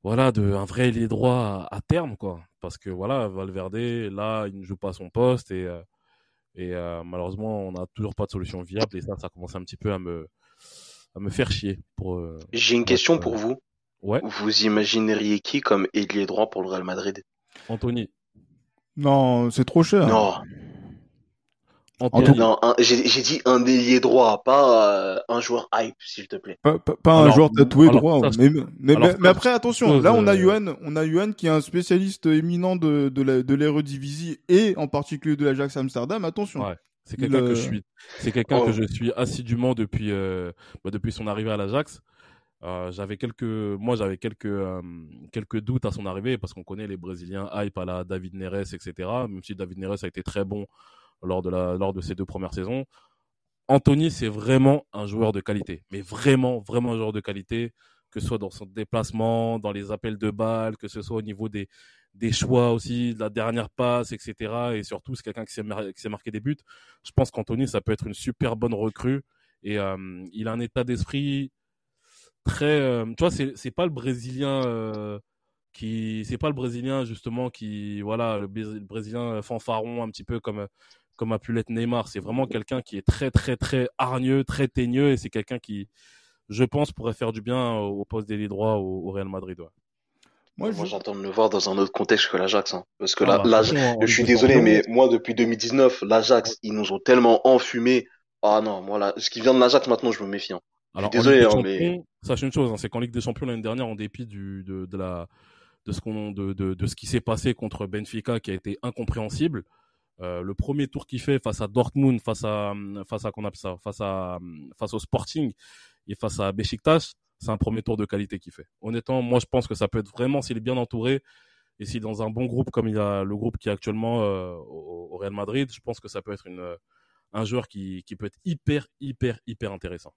voilà, de, un vrai ailier droit à, terme, quoi. Parce que voilà, Valverde, là, il ne joue pas son poste et, euh, et malheureusement, on n'a toujours pas de solution viable et ça, ça commence un petit peu à me, à me faire chier. Pour, euh, J'ai une question pour vous. Ouais. Vous imagineriez qui comme ailier droit pour le Real Madrid? Anthony. Non, c'est trop cher. Non. Non, j'ai dit un ailier droit, pas euh, un joueur hype, s'il te plaît. Pas, pas, un joueur tatoué droit. mais, mais, mais, après, attention, là on a Yuan, on a Yuan qui est un spécialiste éminent de, de l'Eredivisie et en particulier de l'Ajax Amsterdam. Attention. Ouais. C'est quelqu'un que je suis, c'est quelqu'un que oh. je suis assidûment depuis euh, bah, depuis son arrivée à l'Ajax. Euh, j'avais quelques, moi j'avais quelques euh, quelques doutes à son arrivée parce qu'on connaît les Brésiliens hype à la David Neres, etc. Même si David Neres a été très bon lors de la lors de ses deux premières saisons. Anthony, c'est vraiment un joueur de qualité, mais vraiment, vraiment un joueur de qualité, que ce soit dans son déplacement, dans les appels de balles, que ce soit au niveau des, des choix aussi, de la dernière passe, etc. Et surtout, c'est quelqu'un qui s'est marqué des buts. Je pense qu'Anthony, ça peut être une super bonne recrue Et il a un état d'esprit très. tu vois, c'est pas le Brésilien qui c'est pas le Brésilien justement qui voilà le, Brésilien fanfaron un petit peu comme comme a pu l'être Neymar. C'est vraiment quelqu'un qui est très très très hargneux, très teigneux et c'est quelqu'un qui je pense pourrait faire du bien au poste d'ailier droit au, Real Madrid. Moi, j'entends le voir dans un autre contexte que l'Ajax. Hein. Parce que ah, là, bah, je suis désolé, mais moi, depuis 2019, l'Ajax, ils nous ont tellement enfumé. Ah non, moi, ce qui vient de l'Ajax, maintenant, je me méfie. Hein. Alors, désolé, hein, mais... Sache une chose, hein, c'est qu'en Ligue des Champions l'année dernière, en dépit du, de, de, la, de ce qu'on, de, de, de, ce qui s'est passé contre Benfica, qui a été incompréhensible, euh, le premier tour qu'il fait face à Dortmund, face à, face à, qu'on appelle ça, face à, face au Sporting et face à Besiktas, c'est un premier tour de qualité qu'il fait. Honnêtement, moi, je pense que ça peut être vraiment, s'il est bien entouré et s'il est dans un bon groupe comme il a le groupe qui est actuellement euh, au, Real Madrid, je pense que ça peut être une, un joueur qui, qui peut être hyper, hyper, hyper intéressant.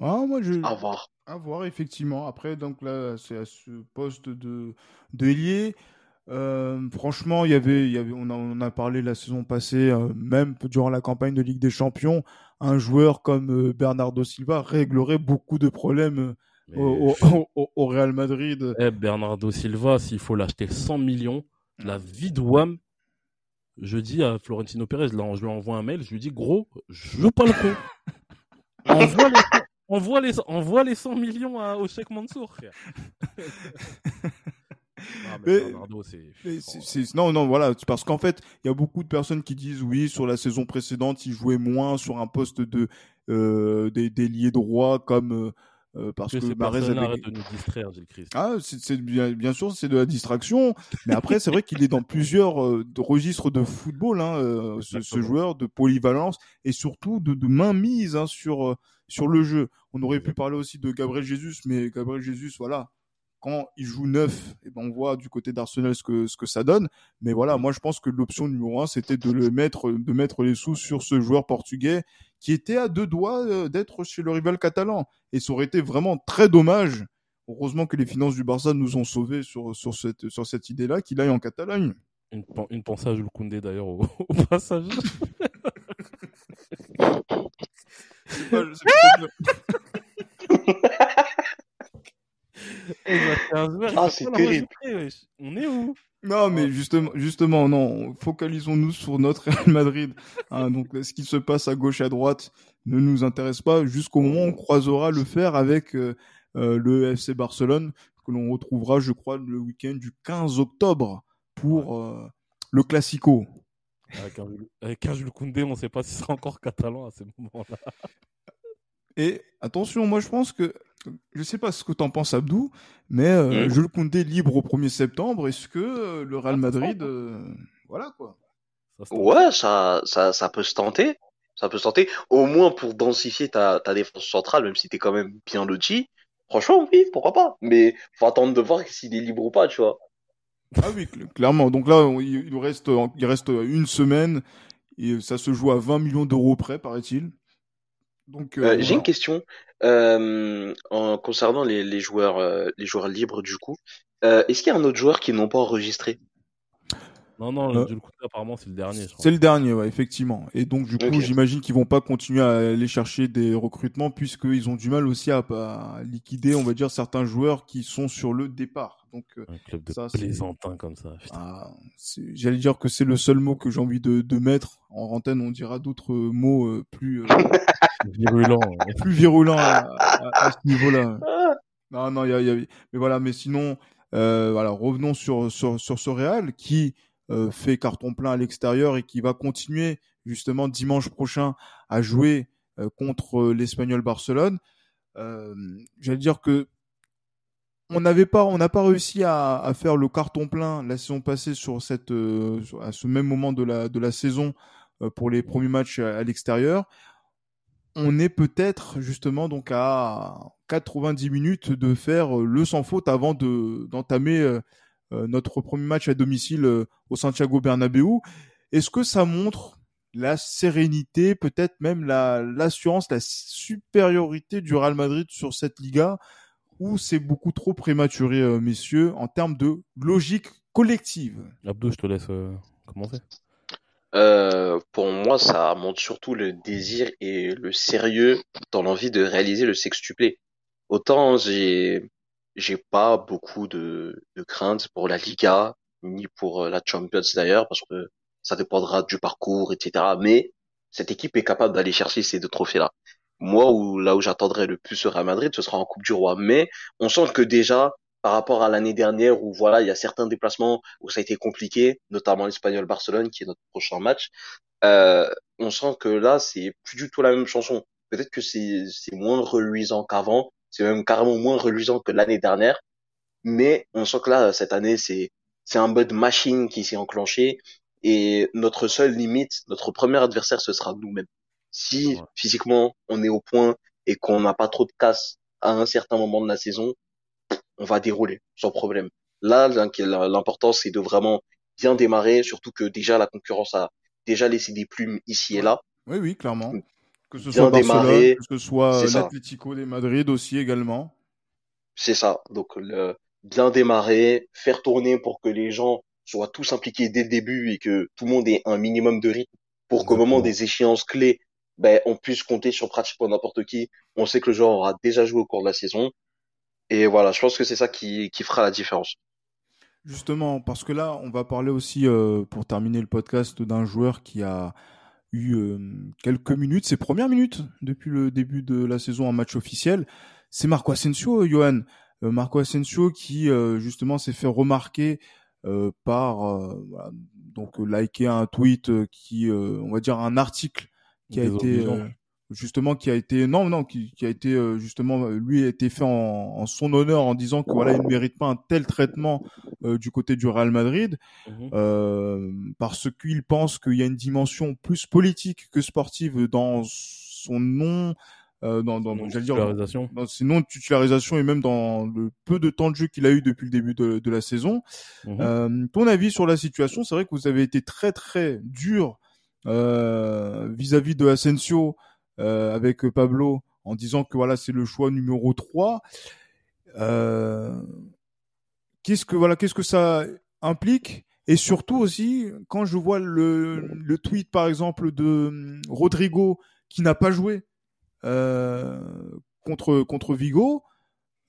Ah, moi, je... À voir. À voir, effectivement. Après, donc là, c'est à ce poste de, de euh, franchement, il y avait, il y avait, on a, on a parlé la saison passée, euh, même durant la campagne de Ligue des Champions, un joueur comme euh, Bernardo Silva réglerait beaucoup de problèmes au, au, Real Madrid. Eh, Bernardo Silva, s'il faut l'acheter 100 millions, la vie de Wam, je dis à Florentino Pérez, là, je lui envoie un mail, je lui dis, gros, je joue pas le coup. envoie les, envoie les, envoie les 100 millions à, au Cheikh Mansour, non, non, voilà, parce qu'en fait, il y a beaucoup de personnes qui disent oui, sur la saison précédente, il jouait moins sur un poste de euh, des, droit comme euh, euh, parce que, Marez avait... de nous distraire, Ah, c'est bien, bien sûr, c'est de la distraction, mais après, c'est vrai qu'il est dans plusieurs euh, registres de football, hein, euh, ce, joueur de polyvalence et surtout de, de mainmise hein, sur sur le jeu. On aurait pu parler aussi de Gabriel Jesus, mais Gabriel Jesus, voilà, quand il joue neuf, et eh ben on voit du côté d'Arsenal ce que ce que ça donne. Mais voilà, moi je pense que l'option numéro un, c'était de le mettre, de mettre les sous sur ce joueur portugais qui était à deux doigts euh, d'être chez le rival catalan. Et ça aurait été vraiment très dommage. Heureusement que les finances du Barça nous ont sauvés sur sur cette sur cette idée-là qu'il aille en Catalogne. Une, une pensée à Jules Koundé d'ailleurs au, passage. ah, c'est terrible. On est où? Non, mais justement, justement, non. Focalisons-nous sur notre Real Madrid. Hein, donc, ce qui se passe à gauche, à droite, ne nous intéresse pas jusqu'au moment où on croisera le fer avec euh, euh, le FC Barcelone, que l'on retrouvera, je crois, le week-end du 15 octobre pour euh, le Classico. Avec un, Jules Koundé, on ne sait pas si ce sera encore catalan à ce moment-là. Et attention, moi je pense que je sais pas ce que t'en penses Abdou, mais euh, je le comptais libre au 1er septembre. Est-ce que euh, le Real Madrid, euh, voilà quoi Ouais, ça, ça, ça peut se tenter. Ça peut se tenter. Au moins pour densifier ta, ta défense centrale, même si t'es quand même bien loti. Franchement, oui, pourquoi pas. Mais faut attendre de voir s'il est libre ou pas, tu vois. Ah oui, clairement. Donc là, il reste, il reste une semaine et ça se joue à 20 millions d'euros près, paraît-il. Donc, euh, j'ai une question euh, en concernant les, les joueurs, euh, les joueurs libres du coup. Est-ce qu'il y a un autre joueur qui n'ont pas enregistré? Non, non, euh, apparemment, c'est le dernier. C'est le dernier, ouais, effectivement. Et donc, du coup, j'imagine qu'ils vont pas continuer à aller chercher des recrutements puisqu'ils ont du mal aussi à, liquider, on va dire, certains joueurs qui sont sur le départ. Donc, un club de ça, plaisantin comme ça. Ah, J'allais dire que c'est le seul mot que j'ai envie de, de, mettre. En antenne, on dira d'autres mots euh, plus euh, virulents, plus virulents à, à, ce niveau-là. Non, non, il y a, y a, mais voilà. Mais sinon, voilà, revenons sur sur sur ce Real qui euh, fait carton plein à l'extérieur et qui va continuer justement dimanche prochain à jouer euh, contre euh, l'Espagnol Barcelone. J'allais dire que on n'avait pas, on n'a pas réussi à, faire le carton plein la saison passée sur cette, à ce même moment de la de la saison pour les premiers matchs à, l'extérieur. On est peut-être justement donc à 90 minutes de faire le sans faute avant de d'entamer notre premier match à domicile euh, au Santiago Bernabéu. Est-ce que ça montre la sérénité, peut-être même la l'assurance, la supériorité du Real Madrid sur cette Liga, ou c'est beaucoup trop prématuré, euh, messieurs, en termes de logique collective? Abdou, je te laisse commencer. Euh, pour moi, ça montre surtout le désir et le sérieux dans l'envie de réaliser le sextuplé. Autant j'ai j'ai pas beaucoup de, de craintes pour la Liga ni pour la Champions d'ailleurs parce que ça dépendra du parcours, etc. Mais cette équipe est capable d'aller chercher ces deux trophées-là. Moi, où, là où j'attendrai le plus ce Real Madrid, ce sera en Coupe du Roi. Mais on sent que déjà, par rapport à l'année dernière, où voilà, il y a certains déplacements où ça a été compliqué, notamment l'Espagnol Barcelone, qui est notre prochain match, euh, on sent que là, c'est plus du tout la même chanson. Peut-être que c'est moins reluisant qu'avant, c'est même carrément moins reluisant que l'année dernière, mais on sent que là, cette année, c'est c'est un mode machine qui s'est enclenché et notre seule limite, notre premier adversaire, ce sera nous-mêmes. Si physiquement on est au point et qu'on n'a pas trop de casse à un certain moment de la saison, on va dérouler sans problème. Là, l'important c'est de vraiment bien démarrer, surtout que déjà la concurrence a déjà laissé des plumes ici et là. Oui, oui, clairement. Que ce soit que ce soit l'Atlético de Madrid aussi également. C'est ça. Donc le, bien démarrer, faire tourner pour que les gens soient tous impliqués dès le début et que tout le monde ait un minimum de rythme pour qu'au moment des échéances clés, ben, on puisse compter sur pratiquement n'importe qui. On sait que le joueur aura déjà joué au cours de la saison. Et voilà, je pense que c'est ça qui, qui fera la différence. Justement, parce que là, on va parler aussi, euh, pour terminer le podcast, d'un joueur qui a eu euh, quelques minutes, ses premières minutes depuis le début de la saison en match officiel. C'est Marco Asensio, Johan. Euh, Marco Asensio qui euh, justement s'est fait remarquer euh, par donc liker un tweet qui on va dire un article qui a été justement qui a été non non qui, qui a été justement lui a été fait en, en, son honneur en disant que voilà il ne mérite pas un tel traitement du côté du Real Madrid mmh euh, parce qu'il pense qu'il y a une dimension plus politique que sportive dans son nom euh, dans, dans, titularisation. Dans, sinon titularisation et même dans le peu de temps de jeu qu'il a eu depuis le début de, de la saison. Mhm. Euh, ton avis sur la situation C'est vrai que vous avez été très très dur euh, vis-à-vis de Asensio euh, avec Pablo en disant que voilà c'est le choix numéro 3. qu'est-ce que voilà qu'est-ce que ça implique? Et surtout aussi quand je vois le, tweet par exemple de Rodrigo qui n'a pas joué euh, contre contre Vigo,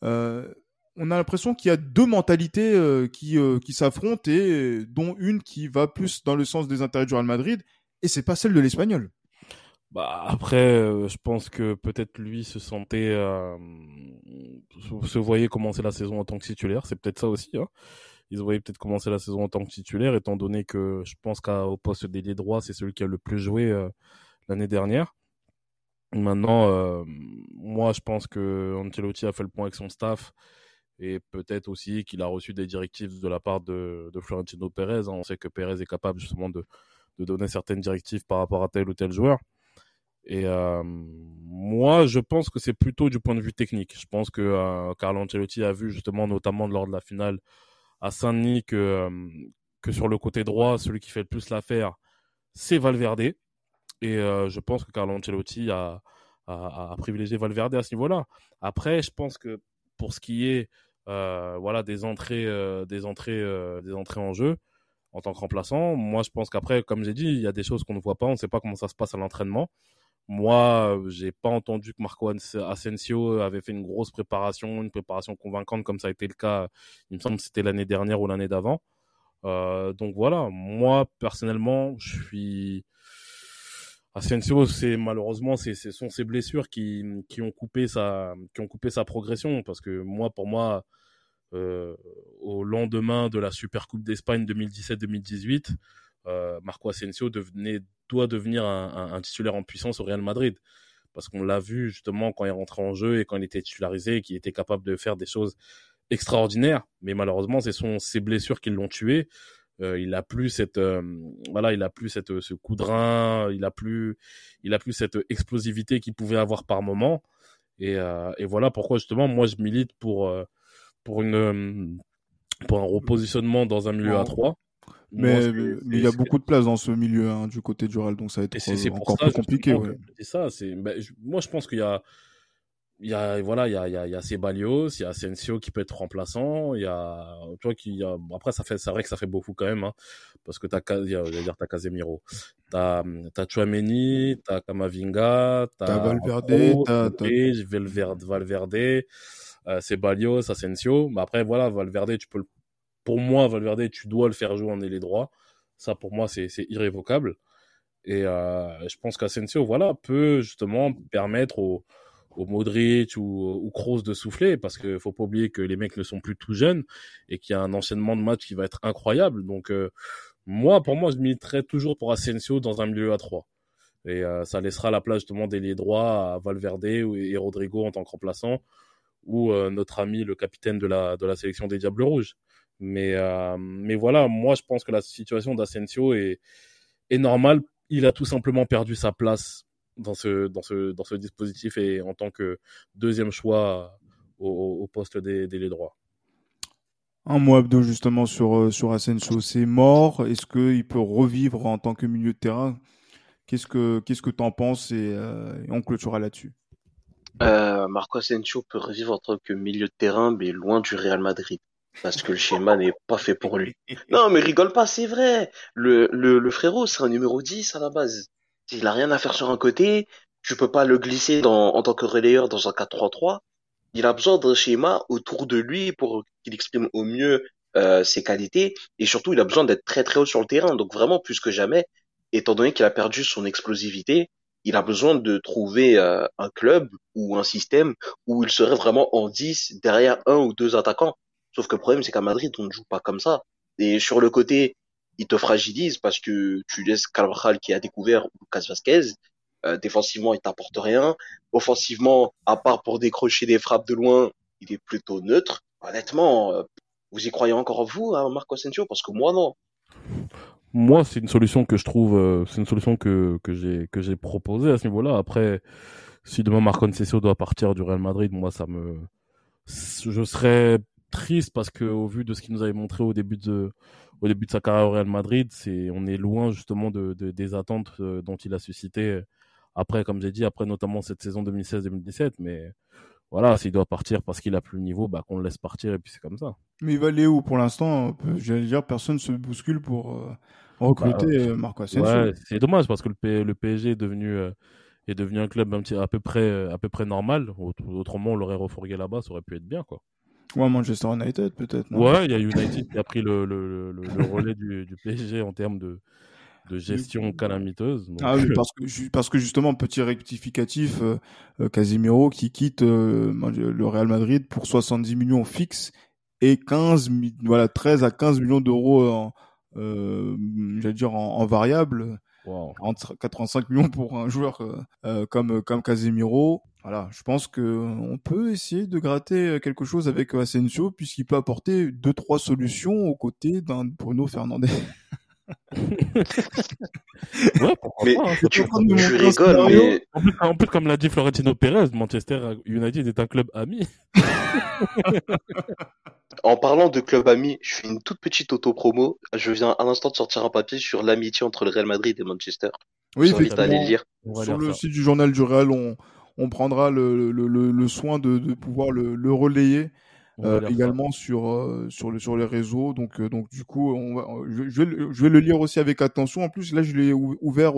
euh, on a l'impression qu'il y a deux mentalités euh, qui qui s'affrontent et dont une qui va plus dans le sens des intérêts du Real Madrid et c'est pas celle de l'Espagnol. Bah après, je pense que peut-être lui se sentait, euh, se voyait commencer la saison en tant que titulaire. C'est peut-être ça aussi. Hein. Ils voyaient peut-être commencer la saison en tant que titulaire, étant donné que je pense qu'au poste d'ailier droit, c'est celui qui a le plus joué l'année dernière. Maintenant, euh, moi, je pense que Ancelotti a fait le point avec son staff et peut-être aussi qu'il a reçu des directives de la part de, de Florentino Pérez. On sait que Pérez est capable justement de, de, donner certaines directives par rapport à tel ou tel joueur. Et euh, moi, je pense que c'est plutôt du point de vue technique. Je pense que euh, Carlo Ancelotti a vu justement, notamment lors de la finale à Saint-Denis, que, euh, que sur le côté droit, celui qui fait le plus l'affaire, c'est Valverde. Et je pense que Carlo Ancelotti a, a, privilégié Valverde à ce niveau-là. Après, je pense que pour ce qui est voilà des entrées, des entrées, des entrées en jeu en tant que remplaçant, moi je pense qu'après, comme j'ai dit, il y a des choses qu'on ne voit pas, on ne sait pas comment ça se passe à l'entraînement. Moi, j'ai pas entendu que Marco Asensio avait fait une grosse préparation, une préparation convaincante comme ça a été le cas. Il me semble que c'était l'année dernière ou l'année d'avant. Euh, donc voilà, moi personnellement, je suis Asensio, c'est malheureusement, c'est ce sont ses blessures qui, qui ont coupé sa qui ont coupé sa progression parce que moi, pour moi, euh, au lendemain de la Super Coupe d'Espagne 2017-2018, euh, Marco Asensio devenait doit devenir un, un, titulaire en puissance au Real Madrid parce qu'on l'a vu justement quand il rentrait en jeu et quand il était titularisé, qu'il était capable de faire des choses extraordinaires. Mais malheureusement, ce sont ses blessures qui l'ont tué. Euh, il a plus cette euh, voilà, il a plus cette ce coup de rein, il a plus il a plus cette explosivité qu'il pouvait avoir par moment. Et, euh, et voilà pourquoi justement moi je milite pour pour une pour un repositionnement dans un milieu à 3 mais, il y a beaucoup de place dans ce milieu hein, du côté du Real, donc ça va être encore plus compliqué. C'est ça. C'est, ben, moi, je pense qu'il y a il y a voilà il y a il y a, Ceballos il y a Asensio qui peut être remplaçant il y a tu vois qu'il y a après ça fait c'est vrai que ça fait beaucoup quand même hein, parce que t'as il y a, dire t'as Casemiro t'as t'as Chouameni t'as Kamavinga t'as Valverde, t'as- Valverde Valverde, euh, Ceballos Asensio mais après voilà Valverde tu peux le- pour moi Valverde tu dois le faire jouer en ailier droit ça pour moi c'est irrévocable et euh, je pense qu'Asensio voilà peut justement permettre au au Modric ou, ou Kroos de souffler parce que faut pas oublier que les mecs ne sont plus tout jeunes et qu'il y a un enchaînement de matchs qui va être incroyable. Donc euh, moi, pour moi, je militerais toujours pour Asensio dans un milieu à 3. Et euh, ça laissera la place justement d'ailier droit à Valverde et Rodrigo en tant que remplaçant ou euh, notre ami le capitaine de la de la sélection des Diables Rouges. Mais euh, mais voilà, moi je pense que la situation d'Asensio est est normale. Il a tout simplement perdu sa place dans ce dans ce dans ce dispositif et en tant que deuxième choix au, au poste des des droits. Un mot Abdo justement sur euh, sur Asensio, c'est mort. Est-ce qu'il peut revivre en tant que milieu de terrain? Qu'est-ce que qu'est-ce que t'en penses et, euh, et on clôturera là-dessus. Euh, Marco Asensio peut revivre en tant que milieu de terrain, mais loin du Real Madrid. Parce que le schéma n'est pas fait pour lui. Non, mais rigole pas, c'est vrai. Le, le, le frérot, c'est un numéro 10 à la base. Il a rien à faire sur un côté. Tu peux pas le glisser dans, en tant que relayeur dans un 4-3-3. Il a besoin d'un schéma autour de lui pour qu'il exprime au mieux euh, ses qualités. Et surtout, il a besoin d'être très très haut sur le terrain. Donc vraiment, plus que jamais, étant donné qu'il a perdu son explosivité, il a besoin de trouver euh, un club ou un système où il serait vraiment en 10 derrière un ou deux attaquants. Sauf que le problème, c'est qu'à Madrid, on ne joue pas comme ça. Et sur le côté, il te fragilise parce que tu laisses Carvajal qui a découvert Lucas Vasquez. Euh, défensivement, il t'apporte rien. Offensivement, à part pour décrocher des frappes de loin, il est plutôt neutre. Honnêtement, euh, vous y croyez encore vous, hein, Marco Asensio? Parce que moi, non. Moi, c'est une solution que je trouve, euh, c'est une solution que que j'ai que j'ai proposée à ce niveau-là. Après, si demain Marco Asensio doit partir du Real Madrid, moi ça me, je serais triste parce que au vu de ce qu'il nous avait montré au début de au début de sa carrière au Real Madrid, c'est on est loin justement de, de des attentes euh, dont il a suscité après, comme j'ai dit, après notamment cette saison 2016-2017. Mais voilà, s'il doit partir parce qu'il a plus le niveau, bah qu'on le laisse partir et puis c'est comme ça. Mais il va aller où pour l'instant? J'allais dire, personne se bouscule pour euh, recruter bah, Marco Asensio. Ouais, c'est dommage parce que le, P le PSG est devenu euh, est devenu un club un petit, à peu près à peu près normal. Autrement, on l'aurait refourgué là-bas, ça aurait pu être bien quoi. Ouais, Manchester United peut-être. Ouais, il y a United qui a pris le, le, le, le relais du, du, PSG en termes de, de gestion calamiteuse. Donc... Ah oui, parce que, parce que justement, petit rectificatif, euh, Casemiro qui quitte euh, le Real Madrid pour 70 millions fixes et 15, voilà, 13 à 15 millions d'euros en, euh, j'allais dire en, en variable. Wow. 85 millions pour un joueur euh, comme comme Casemiro. Voilà, je pense que on peut essayer de gratter quelque chose avec Asensio puisqu'il peut apporter deux trois solutions aux côtés d'un Bruno Fernandez. ouais, pourquoi mais pas, hein, tu, peut tu rigoles, mais en plus, en plus, comme l'a dit Florentino Pérez, Manchester United est un club ami. En parlant de club ami, je fais une toute petite auto-promo. Je viens à l'instant de sortir un papier sur l'amitié entre le Real Madrid et Manchester. Oui, je vous invite à aller le lire. Sur le site du journal du Real, on, on prendra le, le, le, le soin de, de, pouvoir le, le relayer. Euh, également sur euh, sur le sur les réseaux. Donc euh, donc du coup on va, je, je, vais, je vais le lire aussi avec attention. En plus là je l'ai ouvert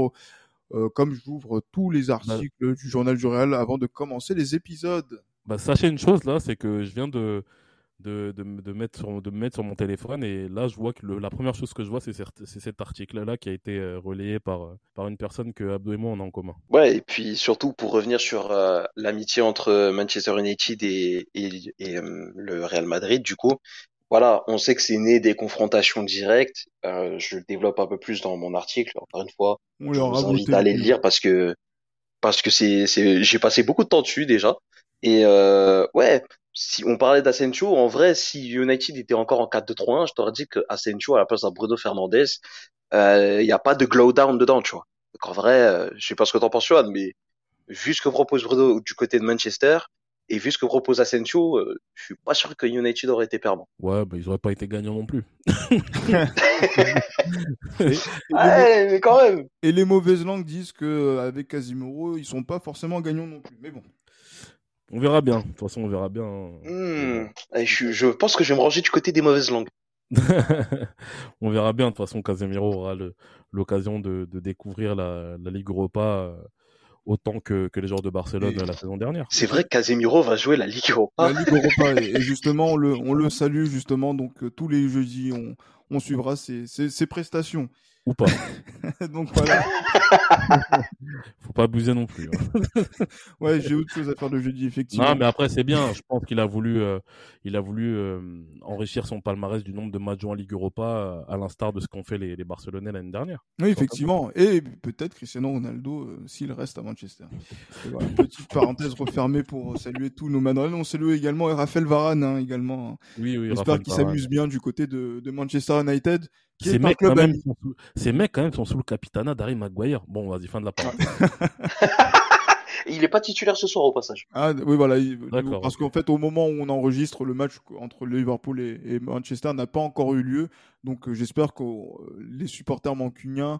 euh, comme j'ouvre tous les articles bah, du journal du Real avant de commencer les épisodes. Bah, sachez une chose là c'est que je viens de de, de, de, mettre sur, de me mettre sur mon téléphone et là je vois que le, la première chose que je vois c'est cet article là qui a été euh, relayé par, par une personne que Abdo et moi on a en commun. Ouais et puis surtout pour revenir sur euh, l'amitié entre Manchester United et, et, et euh, le Real Madrid du coup voilà on sait que c'est né des confrontations directes. Euh, je le développe un peu plus dans mon article. Encore une fois on je vous invite à aller le lire parce que parce que c'est j'ai passé beaucoup de temps dessus déjà. Et euh, ouais si on parlait d'Asensio, en vrai, si United était encore en 4-2-3-1, je t'aurais dit que Asensio à la place de Bruno Fernandez, il euh, n'y a pas de glow down dedans, tu vois. Donc en vrai, euh, je sais pas ce que t'en penses, Johan, mais vu ce que propose Bruno du côté de Manchester et vu ce que propose Asensio, euh, je suis pas sûr que United aurait été perdant. Ouais, bah ils auraient pas été gagnants non plus. et, et ouais, mais quand même. Et les mauvaises langues disent que avec Casimiro, ils sont pas forcément gagnants non plus. Mais bon. On verra bien. De toute façon, on verra bien. Hmm. Je, je pense que je vais me ranger du côté des mauvaises langues. on verra bien. De toute façon, Casemiro aura l'occasion de, de, découvrir la, la Ligue Europa euh, autant que, que les joueurs de Barcelone la saison dernière. C'est vrai que Casemiro va jouer la Ligue Europa. La Ligue Europa, et, justement, on le, on le salue justement. Donc euh, tous les jeudis, on, on suivra ses, ses, ses prestations ou pas. Donc voilà. Faut pas abuser non plus. Hein. ouais, j'ai autre chose à faire le jeudi effectivement. Non, mais après c'est bien. Je pense qu'il a voulu, euh, il a voulu euh, enrichir son palmarès du nombre de matchs en Ligue Europa, euh, à l'instar de ce qu'ont fait les, les Barcelonais l'année dernière. Oui, effectivement. Et peut-être Cristiano Ronaldo s'il reste à Manchester. Voilà, petite parenthèse refermée pour saluer tous nos Manuels. On salue également Raphaël Varane, hein, également. Oui, oui. J'espère qu'il s'amuse bien du côté de, de Manchester United. Ces mecs, quand même, sont sous, ces mecs, quand même, sont sous le capitanat d'Harry Maguire. Bon, vas-y, fin de la parole. il est pas titulaire ce soir au passage. Ah oui voilà, parce qu'en fait au moment où on enregistre le match entre Liverpool et, Manchester n'a pas encore eu lieu, donc euh, j'espère que euh, les supporters mancuniens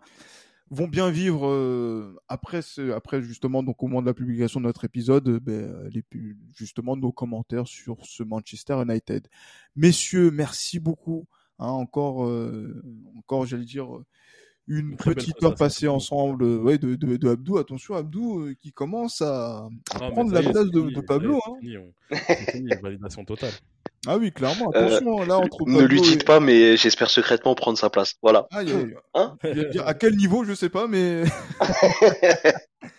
vont bien vivre euh, après ce, après justement donc au moment de la publication de notre épisode ben, les, justement nos commentaires sur ce Manchester United. Messieurs, merci beaucoup Hein, encore, euh, encore, j'allais dire, une petite heure passée ensemble euh, ouais, de, de, de, Abdou. Attention, Abdou euh, qui commence à, à prendre la place de, de, Pablo. Hein. validation totale. Ah oui, clairement. Attention, là, entre Ne lui dites pas, mais j'espère secrètement prendre sa place. Voilà. Ah, hein à quel niveau, je sais pas, mais.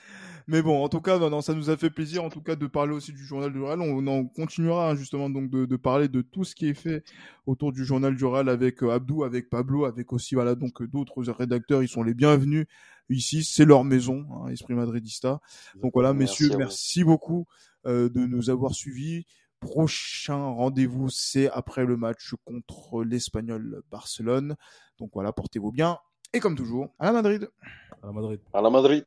Mais bon, en tout cas, non, ça nous a fait plaisir, en tout cas, de parler aussi du journal du Real. On, en continuera hein, justement donc de, de, parler de tout ce qui est fait autour du journal du Real avec euh, Abdou, avec Pablo, avec aussi voilà donc d'autres rédacteurs. Ils sont les bienvenus ici. C'est leur maison, hein, Esprit Madridista. Donc voilà, messieurs, merci, beaucoup euh, de nous avoir suivis. Prochain rendez-vous, c'est après le match contre l'Espagnol Barcelone. Donc voilà, portez-vous bien. Et comme toujours, à la Madrid. À la Madrid. À la Madrid.